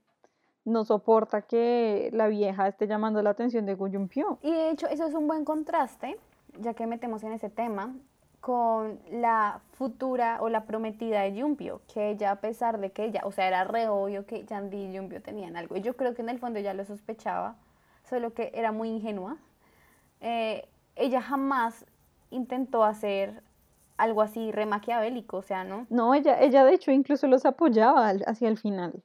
no soporta que la vieja esté llamando la atención de Guyumpio. Y de hecho, eso es un buen contraste, ya que metemos en ese tema, con la futura o la prometida de Yumpio, que ella a pesar de que ella, o sea, era re obvio que Yandy y Yumpio tenían algo, y yo creo que en el fondo ya lo sospechaba, solo que era muy ingenua, eh, ella jamás intentó hacer algo así re maquiavélico, o sea, ¿no? No, ella, ella de hecho incluso los apoyaba hacia el final.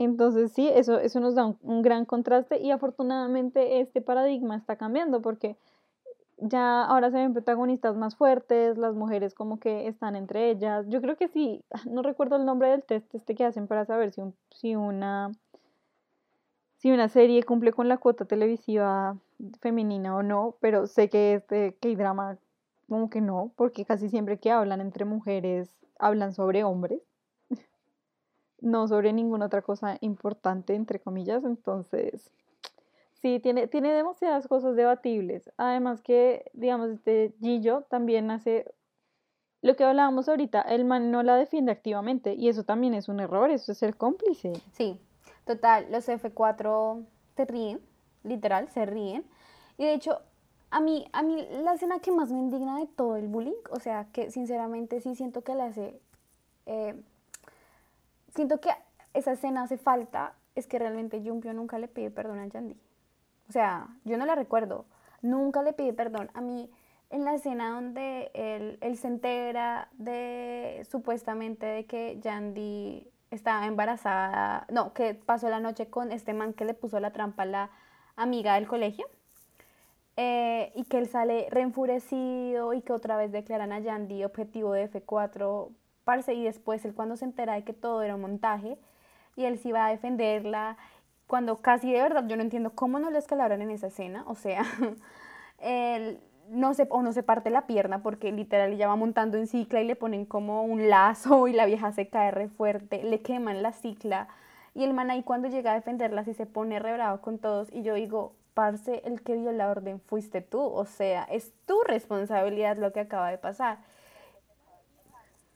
Entonces sí, eso, eso nos da un, gran contraste y afortunadamente este paradigma está cambiando porque ya ahora se ven protagonistas más fuertes, las mujeres como que están entre ellas. Yo creo que sí, no recuerdo el nombre del test este que hacen para saber si, si una si una serie cumple con la cuota televisiva femenina o no, pero sé que este K-drama como que no, porque casi siempre que hablan entre mujeres hablan sobre hombres no sobre ninguna otra cosa importante, entre comillas. Entonces, sí, tiene, tiene demasiadas cosas debatibles. Además que, digamos, este Gillo también hace lo que hablábamos ahorita, el man no la defiende activamente y eso también es un error, eso es ser cómplice. Sí, total, los F4 te ríen, literal, se ríen. Y de hecho, a mí, a mí la escena que más me indigna de todo el bullying, o sea, que sinceramente sí siento que la hace... Eh, siento que esa escena hace falta, es que realmente Jumpio nunca le pide perdón a Yandy. O sea, yo no la recuerdo. Nunca le pide perdón. A mí, en la escena donde él, se entera de supuestamente de que Yandy estaba embarazada, no, que pasó la noche con este man que le puso la trampa a la amiga del colegio. Eh, y que él sale reenfurecido y que otra vez declaran a Yandy objetivo de F4 y después él cuando se entera de que todo era un montaje y él sí va a defenderla, cuando casi de verdad yo no entiendo cómo no lo escalaron en esa escena, o sea, él no se, o no se parte la pierna porque literal ella va montando en cicla y le ponen como un lazo y la vieja se cae re fuerte, le queman la cicla y el man ahí cuando llega a defenderla sí se pone re bravo con todos y yo digo, parce, el que dio la orden fuiste tú, o sea, es tu responsabilidad lo que acaba de pasar.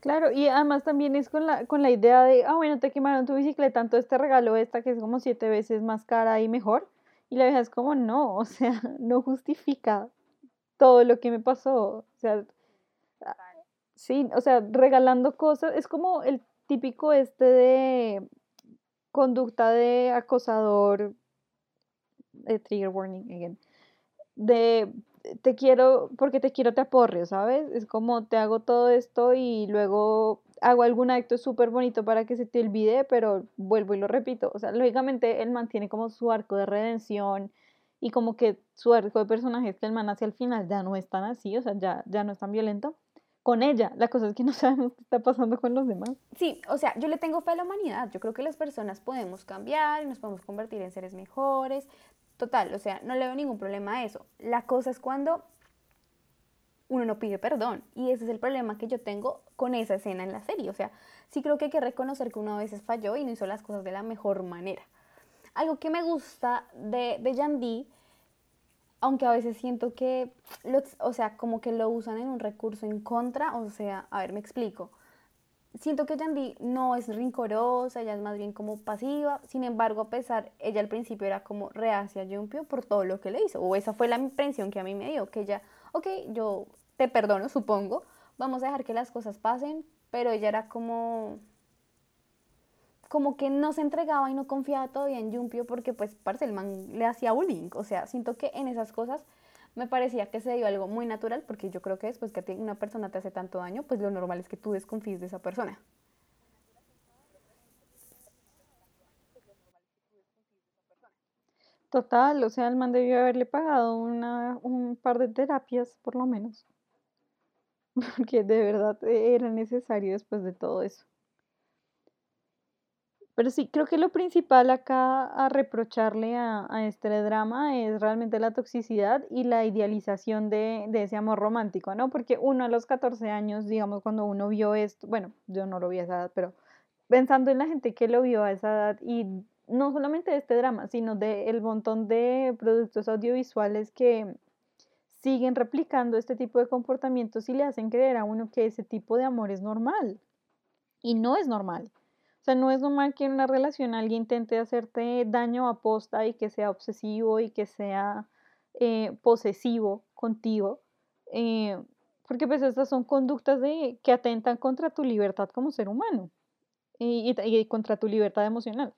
Claro, y además también es con la, con la idea de, ah, bueno, te quemaron tu bicicleta, entonces te regalo esta que es como siete veces más cara y mejor. Y la vieja es como, no, o sea, no justifica todo lo que me pasó. O sea, ah, sí, o sea, regalando cosas, es como el típico este de conducta de acosador, de trigger warning again, de te quiero, porque te quiero te aporreo, ¿sabes? Es como te hago todo esto y luego hago algún acto súper bonito para que se te olvide, pero vuelvo y lo repito. O sea, lógicamente él mantiene como su arco de redención y como que su arco de personajes que el man hacia el final ya no es tan así, o sea, ya, ya no es tan violento. Con ella, la cosa es que no sabemos qué está pasando con los demás. Sí, o sea, yo le tengo fe a la humanidad. Yo creo que las personas podemos cambiar y nos podemos convertir en seres mejores. Total, o sea, no le veo ningún problema a eso. La cosa es cuando uno no pide perdón. Y ese es el problema que yo tengo con esa escena en la serie. O sea, sí creo que hay que reconocer que uno a veces falló y no hizo las cosas de la mejor manera. Algo que me gusta de, de Yandy, aunque a veces siento que, o sea, como que lo usan en un recurso en contra, o sea, a ver, me explico siento que Yandy no es rincorosa, ella es más bien como pasiva, sin embargo, a pesar, ella al principio era como reacia a Jumpio por todo lo que le hizo, o esa fue la impresión que a mí me dio, que ella, ok, yo te perdono, supongo, vamos a dejar que las cosas pasen, pero ella era como como que no se entregaba y no confiaba todavía en Jumpio porque pues parce le hacía bullying, o sea, siento que en esas cosas me parecía que se dio algo muy natural, porque yo creo que después que una persona te hace tanto daño, pues lo normal es que tú desconfíes de esa persona. Total, o sea, el man debió haberle pagado una, un par de terapias, por lo menos. Porque de verdad era necesario después de todo eso. Pero sí, creo que lo principal acá a reprocharle a, este drama es realmente la toxicidad y la idealización de, ese amor romántico, ¿no? Porque uno a los 14 años, digamos, cuando uno vio esto, bueno, yo no lo vi a esa edad, pero pensando en la gente que lo vio a esa edad y no solamente de este drama, sino de el montón de productos audiovisuales que siguen replicando este tipo de comportamientos y le hacen creer a uno que ese tipo de amor es normal. Y no es normal. O sea, no es normal que en una relación alguien intente hacerte daño a posta y que sea obsesivo y que sea eh, posesivo contigo, eh, Porque pues estas son conductas de, que atentan contra tu libertad como ser humano y, contra tu libertad emocional.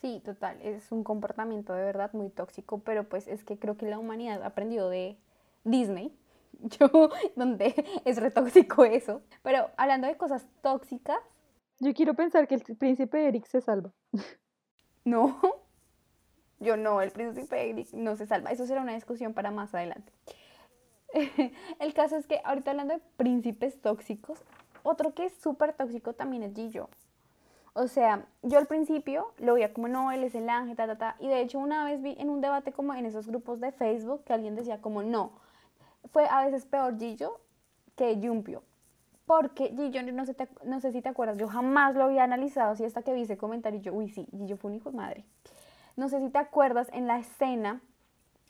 Sí, total, es un comportamiento de verdad muy tóxico, pero pues es que creo que la humanidad aprendió de Disney, donde es retóxico eso. Pero hablando de cosas tóxicas. Yo quiero pensar que el príncipe Eric se salva. No, yo no, el príncipe Eric no se salva. Eso será una discusión para más adelante. El caso es que ahorita hablando de príncipes tóxicos, otro que es súper tóxico también es Gillo. O sea, yo al principio lo veía como, no, él es el ángel, ta, ta, ta. Y de hecho una vez vi en un debate como en esos grupos de Facebook que alguien decía como, no, fue a veces peor Gillo que Yumpio. Porque Gillo, no sé, no sé si te acuerdas, yo jamás lo había analizado así hasta que vi ese comentario y yo, uy, sí, Gillo fue un hijo de madre. No sé si te acuerdas en la escena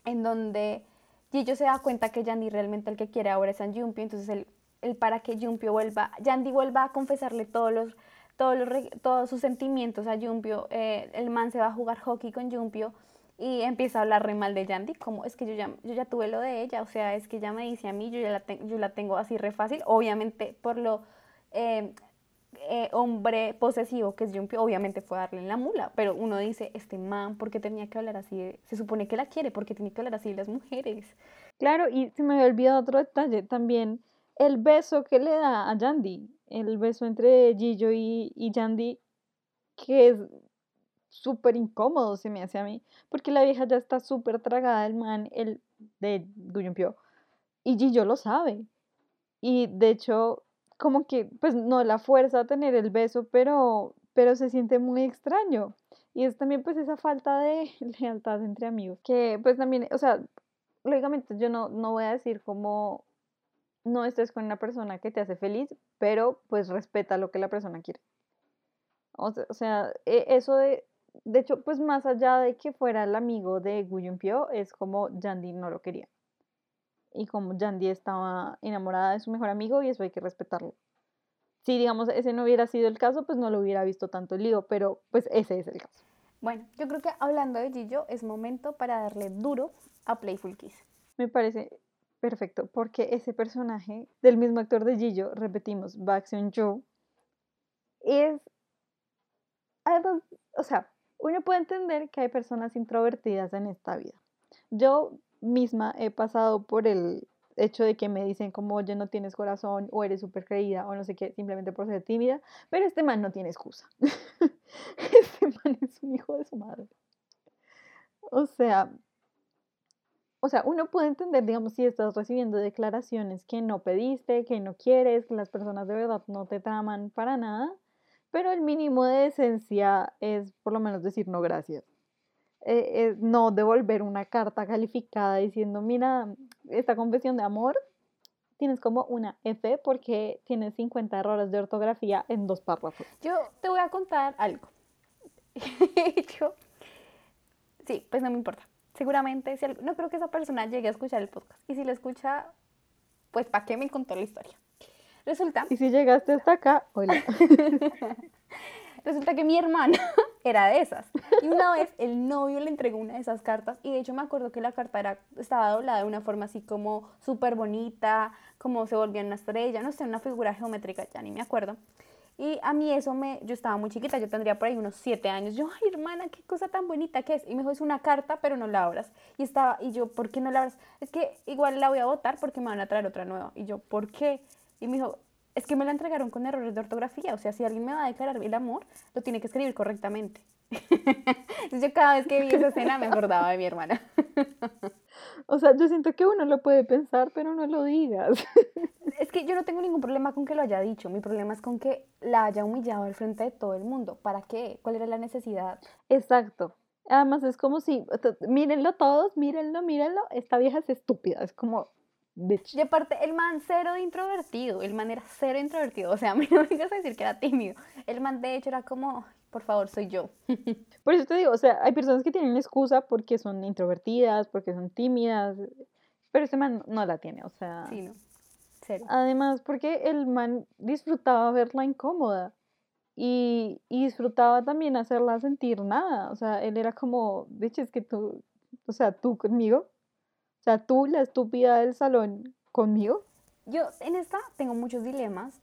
en donde Gillo se da cuenta que Yandy realmente el que quiere ahora es a Yumpio, entonces él, él para que Yumpio vuelva, Yandy vuelva a confesarle todos los, todos, los, todos sus sentimientos a Yumpio, eh, el man se va a jugar hockey con Yumpio y empieza a hablar re mal de Yandy, como es que yo ya, yo ya tuve lo de ella, o sea, es que ella me dice a mí, yo ya la, yo la tengo así re fácil, obviamente por lo eh, eh, hombre posesivo que es Jumpio, obviamente fue darle en la mula, pero uno dice, este man, ¿por qué tenía que hablar así? Se supone que la quiere, ¿por qué tenía que hablar así de las mujeres? Claro, y se me había olvidado otro detalle también, el beso que le da a Yandy, el beso entre Gillo y, y Yandy, que es súper incómodo se me hace a mí, porque la vieja ya está súper tragada del man, el de Guyumpio, y Gillo lo sabe. Y de hecho, como que, pues no la fuerza a tener el beso, pero, pero se siente muy extraño. Y es también pues esa falta de lealtad entre amigos, que pues también, o sea, lógicamente yo no, no voy a decir como no estés con una persona que te hace feliz, pero pues respeta lo que la persona quiere. O sea, e, eso de de hecho, pues más allá de que fuera el amigo de Guyumpio, es como Yandy no lo quería. Y como Yandy estaba enamorada de su mejor amigo y eso hay que respetarlo. Si, digamos, ese no hubiera sido el caso, pues no lo hubiera visto tanto el lío, pero pues ese es el caso. Bueno, yo creo que hablando de Gillo, es momento para darle duro a Playful Kiss. Me parece perfecto, porque ese personaje del mismo actor de Gillo, repetimos, Baxon Joe, es... Además, o sea, uno puede entender que hay personas introvertidas en esta vida. Yo misma he pasado por el hecho de que me dicen como, oye, no tienes corazón o eres súper creída o no sé qué, simplemente por ser tímida, pero este man no tiene excusa. este man es un hijo de su madre. O sea, o sea, uno puede entender, digamos, si estás recibiendo declaraciones que no pediste, que no quieres, que las personas de verdad no te traman para nada, pero el mínimo de decencia es por lo menos decir no gracias. Eh, no devolver una carta calificada diciendo, mira, esta confesión de amor tienes como una F porque tienes 50 errores de ortografía en dos párrafos. Yo te voy a contar algo. Yo, sí, pues no me importa. Seguramente, si no creo que esa persona llegue a escuchar el podcast. Y si lo escucha, pues ¿para qué me contó la historia? Resulta. Y si llegaste hasta acá, hola. Resulta que mi hermana era de esas. Y una vez el novio le entregó una de esas cartas y de hecho me acuerdo que la carta era, estaba doblada de una forma así como súper bonita, como se volvía una estrella, no sé, una figura geométrica, ya ni me acuerdo. Y a mí eso me, yo estaba muy chiquita, yo tendría por ahí unos siete años. Yo, ay hermana, qué cosa tan bonita que es. Y me dijo, es una carta, pero no la abras. Y estaba, y yo, ¿por qué no la abras? Es que igual la voy a votar porque me van a traer otra nueva. Y yo, ¿por qué? Y me dijo, es que me la entregaron con errores de ortografía. O sea, si alguien me va a declarar el amor, lo tiene que escribir correctamente. Entonces yo cada vez que vi esa escena me acordaba de mi hermana. o sea, yo siento que uno lo puede pensar, pero no lo digas. es que yo no tengo ningún problema con que lo haya dicho. Mi problema es con que la haya humillado al frente de todo el mundo. ¿Para qué? ¿Cuál era la necesidad? Exacto. Además es como si, mírenlo todos, mírenlo, mírenlo, esta vieja es estúpida. Es como, y aparte, el man cero de introvertido, el man era cero introvertido, o sea, a mí no me digas a decir que era tímido, el man de hecho era como, por favor, soy yo. Por eso te digo, o sea, hay personas que tienen excusa porque son introvertidas, porque son tímidas, pero ese man no la tiene, o sea. Sí, no. Cero. Además, porque el man disfrutaba verla incómoda y, y disfrutaba también hacerla sentir nada, o sea, él era como, de hecho, es que tú, o sea, tú conmigo, sea, tú, la estúpida del salón, conmigo. Yo en esta tengo muchos dilemas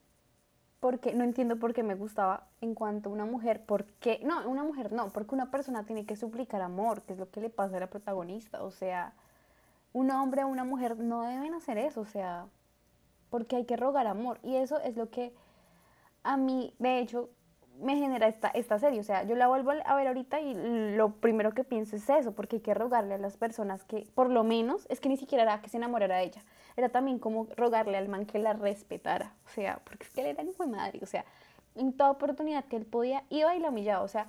porque no entiendo por qué me gustaba en cuanto a una mujer, porque no, una mujer no, porque una persona tiene que suplicar amor, que es lo que le pasa a la protagonista, o sea, un hombre o una mujer no deben hacer eso, o sea, porque hay que rogar amor y eso es lo que a mí, de hecho, me genera esta, esta serie. O sea, yo la vuelvo a ver ahorita y lo primero que pienso es eso, porque hay que rogarle a las personas que, por lo menos, es que ni siquiera era que se enamorara de ella. Era también como rogarle al man que la respetara. O sea, porque es que él era hijo de madre. O sea, en toda oportunidad que él podía, iba y la humillaba. O sea,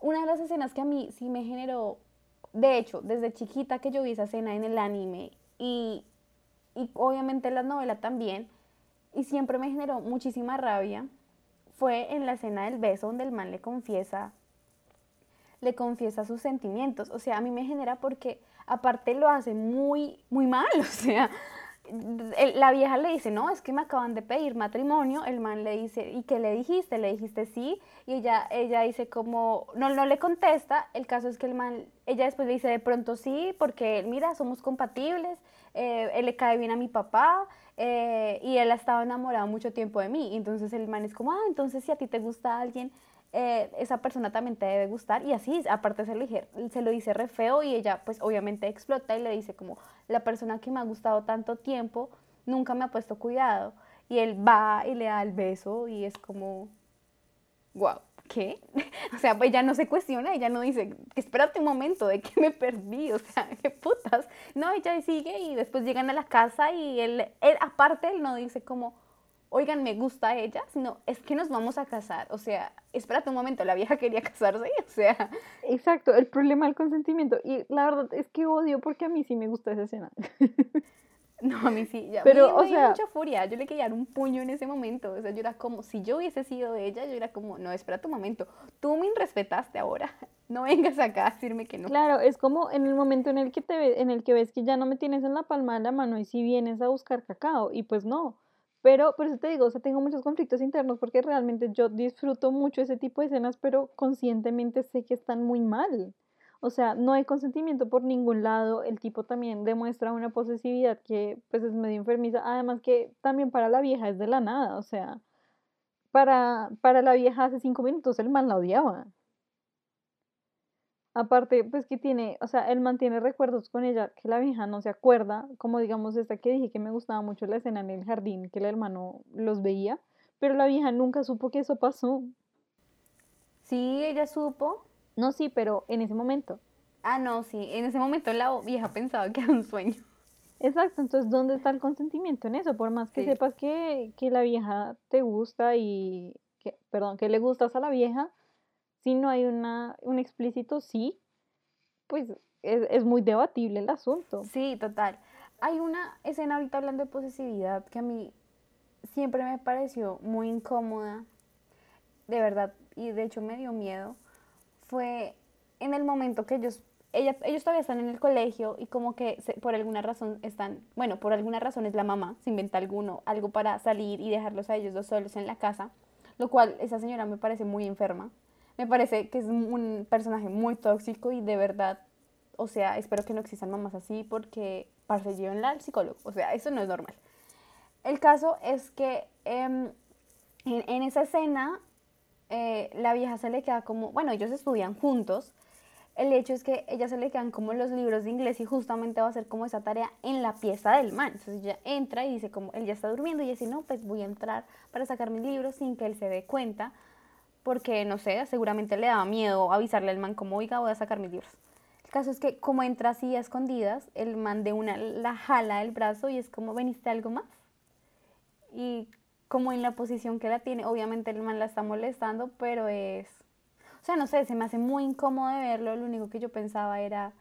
una de las escenas que a mí sí me generó, de hecho, desde chiquita que yo vi esa escena en el anime y, y obviamente en la novela también, y siempre me generó muchísima rabia fue en la escena del beso donde el man le confiesa le confiesa sus sentimientos. O sea, a mí me genera porque aparte lo hace muy, muy mal. O sea, la vieja le dice, no, es que me acaban de pedir matrimonio. El man le dice, ¿y qué le dijiste? Le dijiste sí. Y ella, ella dice como, no, no le contesta. El caso es que el man, ella después le dice de pronto sí, porque mira, somos compatibles. Eh, él le cae bien a mi papá. Eh, y él ha estado enamorado mucho tiempo de mí. Entonces el man es como, ah, entonces si a ti te gusta alguien, eh, esa persona también te debe gustar. Y así, aparte se lo, se lo dice re feo y ella pues obviamente explota y le dice como, la persona que me ha gustado tanto tiempo nunca me ha puesto cuidado. Y él va y le da el beso y es como, wow. ¿Qué? O sea, ella no se cuestiona, ella no dice, espérate un momento, ¿de qué me perdí? O sea, qué putas. No, ella sigue y después llegan a la casa y él, él aparte, él no dice como, oigan, me gusta ella, sino es que nos vamos a casar. O sea, espérate un momento, la vieja quería casarse, o sea. Exacto, el problema del consentimiento. Y la verdad es que odio porque a mí sí me gusta esa escena. No, a mí sí, ya Pero, me, o sea, mucha furia, yo le quería dar un puño en ese momento, o sea, yo era como, si yo hubiese sido ella, yo era como, no, espera tu momento, tú me respetaste ahora, no vengas acá a decirme que no. Claro, es como en el momento en el que te en el que ves que ya no me tienes en la palma de la mano y si vienes a buscar cacao, y pues no, pero por eso te digo, o sea, tengo muchos conflictos internos porque realmente yo disfruto mucho ese tipo de escenas, pero conscientemente sé que están muy mal. O sea, no hay consentimiento por ningún lado. El tipo también demuestra una posesividad que pues es medio enfermiza. Además que también para la vieja es de la nada. O sea, para, para la vieja hace cinco minutos el man la odiaba. Aparte, pues que tiene, o sea, él mantiene recuerdos con ella que la vieja no se acuerda, como digamos esta que dije que me gustaba mucho la escena en el jardín, que el hermano los veía, pero la vieja nunca supo que eso pasó. Sí, ella supo, no, sí, pero en ese momento. Ah, no, sí, en ese momento la vieja pensaba que era un sueño. Exacto, entonces, ¿dónde está el consentimiento en eso? Por más que sepas que, la vieja te gusta y, que, perdón, que le gustas a la vieja, si no hay una, un explícito sí, pues es, es muy debatible el asunto. Sí, total. Hay una escena ahorita hablando de posesividad que a mí siempre me pareció muy incómoda, de verdad, y de hecho me dio miedo fue en el momento que ellos, ella, ellos todavía están en el colegio y como que por alguna razón están, bueno, por alguna razón es la mamá, se inventa alguno, algo para salir y dejarlos a ellos dos solos en la casa, lo cual esa señora me parece muy enferma. Me parece que es un personaje muy tóxico y de verdad, o sea, espero que no existan mamás así porque para llévenla al psicólogo, o sea, eso no es normal. El caso es que em, en, en esa escena eh, la vieja se le queda como, bueno, ellos estudian juntos. El hecho es que ella se le quedan como los libros de inglés y justamente va a hacer como esa tarea en la pieza del man. Entonces ella entra y dice como él ya está durmiendo y dice, no, pues voy a entrar para sacar mis libros sin que él se dé cuenta. Porque, no sé, seguramente le daba miedo avisarle al man como, oiga, voy a sacar mis libros. El caso es que como entra así a escondidas, el man de una la jala del brazo y es como, ¿veniste algo más? Y como en la posición que la tiene. Obviamente el man la está molestando, pero es... O sea, no sé, se me hace muy incómodo verlo. Lo único que yo pensaba era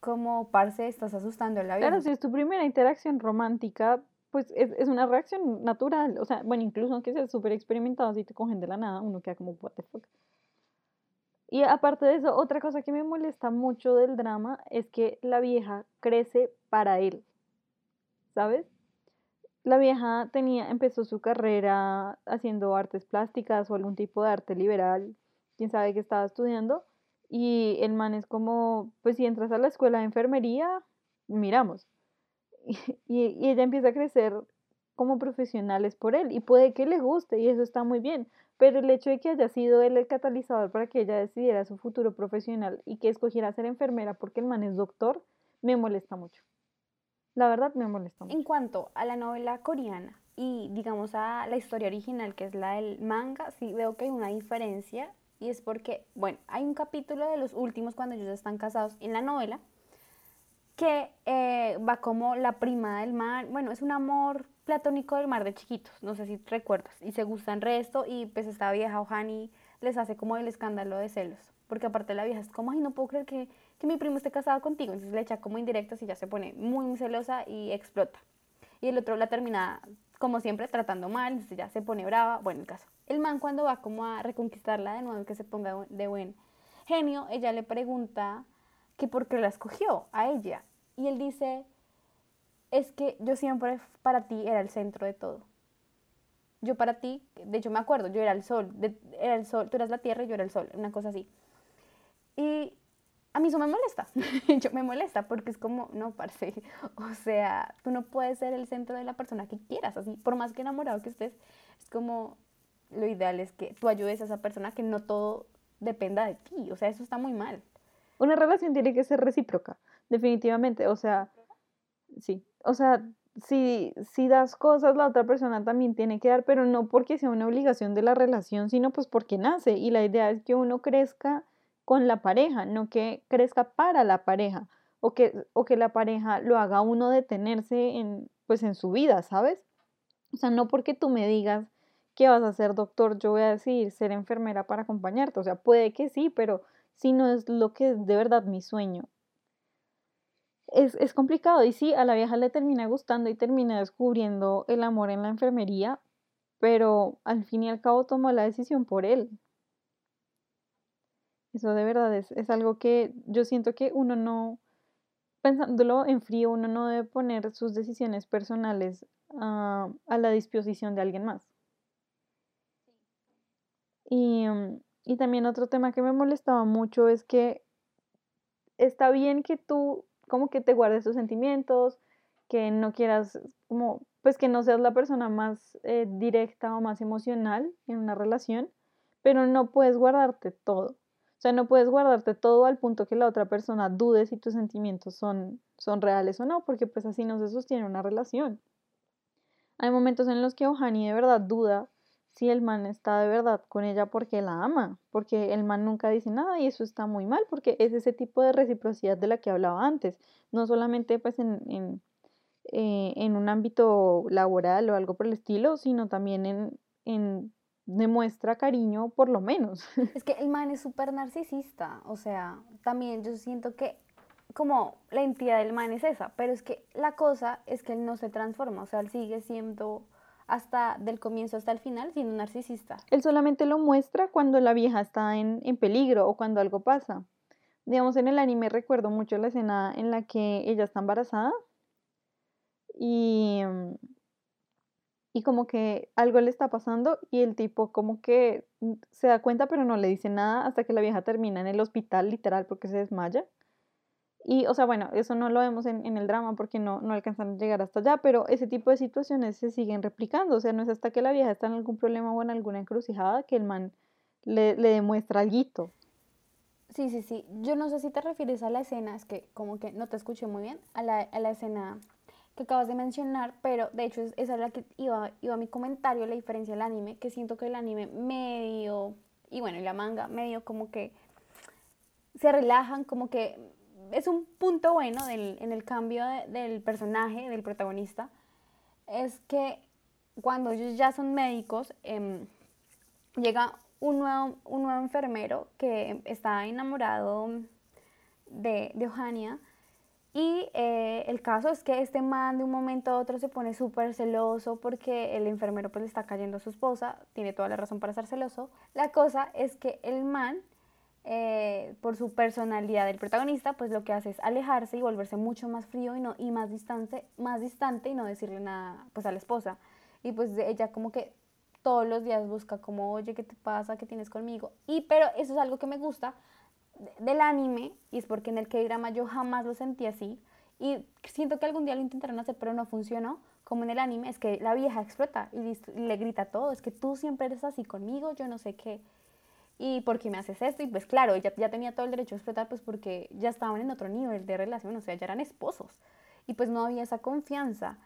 como, parce, estás asustando a la vida. Claro, si es tu primera interacción romántica, pues es, es, una reacción natural. O sea, bueno, incluso aunque seas súper experimentado, si te cogen de la nada, uno queda como, what the fuck. Y aparte de eso, otra cosa que me molesta mucho del drama es que la vieja crece para él. ¿Sabes? La vieja tenía, empezó su carrera haciendo artes plásticas o algún tipo de arte liberal, quién sabe qué estaba estudiando, y el man es como, pues si entras a la escuela de enfermería, miramos. Y, ella empieza a crecer como profesionales por él y puede que le guste y eso está muy bien, pero el hecho de que haya sido él el catalizador para que ella decidiera su futuro profesional y que escogiera ser enfermera porque el man es doctor, me molesta mucho. La verdad me molesta mucho. En cuanto a la novela coreana y digamos a la historia original que es la del manga, sí veo que hay una diferencia y es porque, bueno, hay un capítulo de los últimos cuando ellos están casados en la novela que eh, va como la prima del mar, bueno, es un amor platónico del mar de chiquitos, no sé si recuerdas, y se gustan resto y pues esta vieja Ohani les hace como el escándalo de celos, porque aparte la vieja es como, ay, no puedo creer que, que mi primo esté casado contigo, entonces le echa como indirectas y ya se pone muy, muy celosa y explota. Y el otro la termina, como siempre, tratando mal, entonces ya se pone brava, bueno, el caso. El man cuando va como a reconquistarla de nuevo, que se ponga de buen genio, ella le pregunta que por qué la escogió a ella. Y él dice, es que yo siempre para ti era el centro de todo. Yo para ti, de hecho me acuerdo, yo era el sol, era el sol, tú eras la tierra y yo era el sol, una cosa así. Y a mí eso me molesta, yo me molesta porque es como, no, parce, o sea, tú no puedes ser el centro de la persona que quieras, así, por más que enamorado que estés, es como, lo ideal es que tú ayudes a esa persona que no todo dependa de ti, o sea, eso está muy mal. Una relación tiene que ser recíproca, definitivamente, o sea, sí, o sea, si, si das cosas, la otra persona también tiene que dar, pero no porque sea una obligación de la relación, sino pues porque nace. Y la idea es que uno crezca con la pareja, no que crezca para la pareja, o que, o que la pareja lo haga uno detenerse en, pues en su vida, ¿sabes? O sea, no porque tú me digas que vas a ser doctor, yo voy a decidir ser enfermera para acompañarte. O sea, puede que sí, pero si no es lo que es de verdad mi sueño es, complicado y sí, a la vieja le termina gustando y termina descubriendo el amor en la enfermería, pero al fin y al cabo tomó la decisión por él. Eso de verdad es, es algo que yo siento que uno no, pensándolo en frío, uno no debe poner sus decisiones personales a la disposición de alguien más. Y, mm, y también otro tema que me molestaba mucho es que está bien que tú como que te guardes tus sentimientos, que no quieras, como, pues que no seas la persona más eh, directa o más emocional en una relación, pero no puedes guardarte todo. Sea, no puedes guardarte todo al punto que la otra persona dude si tus sentimientos son, son reales o no, porque pues así no se sostiene una relación. Hay momentos en los que Ohani de verdad duda si el man está de verdad con ella porque la ama, porque el man nunca dice nada y eso está muy mal, porque es ese tipo de reciprocidad de la que hablaba antes, no solamente pues en, en, eh, en un ámbito laboral o algo por el estilo, sino también en, en demuestra cariño por lo menos. Es que el man es súper narcisista, o sea, también yo siento que como la entidad del man es esa, pero es que la cosa es que él no se transforma, o sea, él sigue siendo hasta del comienzo hasta el final siendo un narcisista. Él solamente lo muestra cuando la vieja está en, peligro o cuando algo pasa. Digamos, en el anime recuerdo mucho la escena en la que ella está embarazada y, mm, y como que algo le está pasando y el tipo como que se da cuenta pero no le dice nada hasta que la vieja termina en el hospital literal porque se desmaya. Y, o sea, bueno, eso no lo vemos en, el drama porque no, no alcanzan a llegar hasta allá, pero ese tipo de situaciones se siguen replicando. O sea, no es hasta que la vieja está en algún problema o en alguna encrucijada que el man le, le demuestra algo. Sí, sí, sí. Yo no sé si te refieres a la escena, es que como que no te escuché muy bien, a la, a la escena que acabas de mencionar, pero de hecho esa es la que iba, iba mi comentario, la diferencia del anime, que siento que el anime medio, y bueno, y la manga medio como que se relajan, como que es un punto bueno en el cambio del personaje, del protagonista, es que cuando ellos ya son médicos, em, llega un nuevo, un nuevo enfermero que está enamorado de, de Ohania. Y eh, el caso es que este man de un momento a otro se pone súper celoso porque el enfermero pues le está cayendo a su esposa, tiene toda la razón para estar celoso. La cosa es que el man eh, por su personalidad del protagonista, pues lo que hace es alejarse y volverse mucho más frío y, no, y más, distante, más distante y no decirle nada pues a la esposa. Y pues ella como que todos los días busca como, oye, ¿qué te pasa? ¿Qué tienes conmigo? Y pero eso es algo que me gusta del anime y es porque en el K-drama yo jamás lo sentí así y siento que algún día lo intentaron hacer pero no funcionó como en el anime, es que la vieja explota y le grita todo, es que tú siempre eres así conmigo, yo no sé qué, y por qué me haces esto, y pues claro, ella ya tenía todo el derecho a explotar, pues porque ya estaban en otro nivel de relación, o sea, ya eran esposos, y pues no había esa confianza.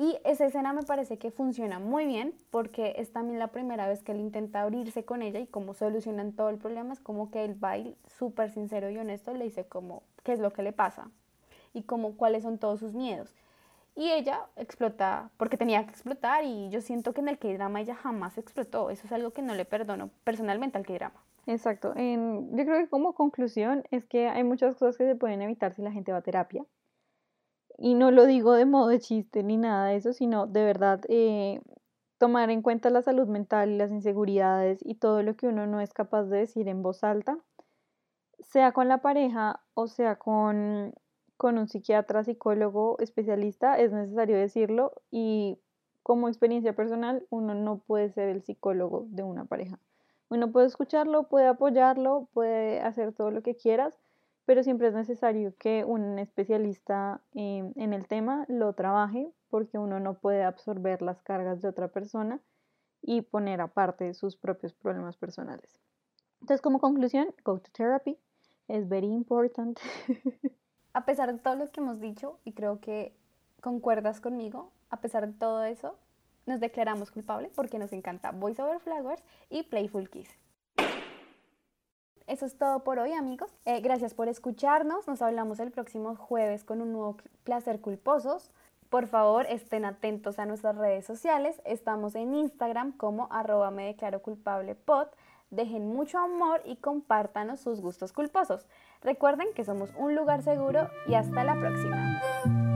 Y esa escena me parece que funciona muy bien porque es también la primera vez que él intenta abrirse con ella y cómo solucionan todo el problema. Es como que él va súper sincero y honesto le dice como qué es lo que le pasa y como cuáles son todos sus miedos. Y ella explota porque tenía que explotar y yo siento que en el K-drama ella jamás explotó. Eso es algo que no le perdono personalmente al K-drama. Exacto. En, yo creo que como conclusión es que hay muchas cosas que se pueden evitar si la gente va a terapia y no lo digo de modo de chiste ni nada de eso, sino de verdad eh, tomar en cuenta la salud mental y las inseguridades y todo lo que uno no es capaz de decir en voz alta, sea con la pareja o sea con, con un psiquiatra, psicólogo, especialista, es necesario decirlo y como experiencia personal uno no puede ser el psicólogo de una pareja. Uno puede escucharlo, puede apoyarlo, puede hacer todo lo que quieras, pero siempre es necesario que un especialista em, en el tema lo trabaje porque uno no puede absorber las cargas de otra persona y poner aparte sus propios problemas personales. Entonces, como conclusión, go to therapy. Es very important. A pesar de todo lo que hemos dicho, y creo que concuerdas conmigo, a pesar de todo eso, nos declaramos culpables porque nos encanta Voice Over Flowers y Playful Kiss. Eso es todo por hoy, amigos. Eh, gracias por escucharnos. Nos hablamos el próximo jueves con un nuevo placer culposos. Por favor, estén atentos a nuestras redes sociales. Estamos en Instagram como arroba me declaro culpable pod. Dejen mucho amor y compártanos sus gustos culposos. Recuerden que somos un lugar seguro y hasta la próxima.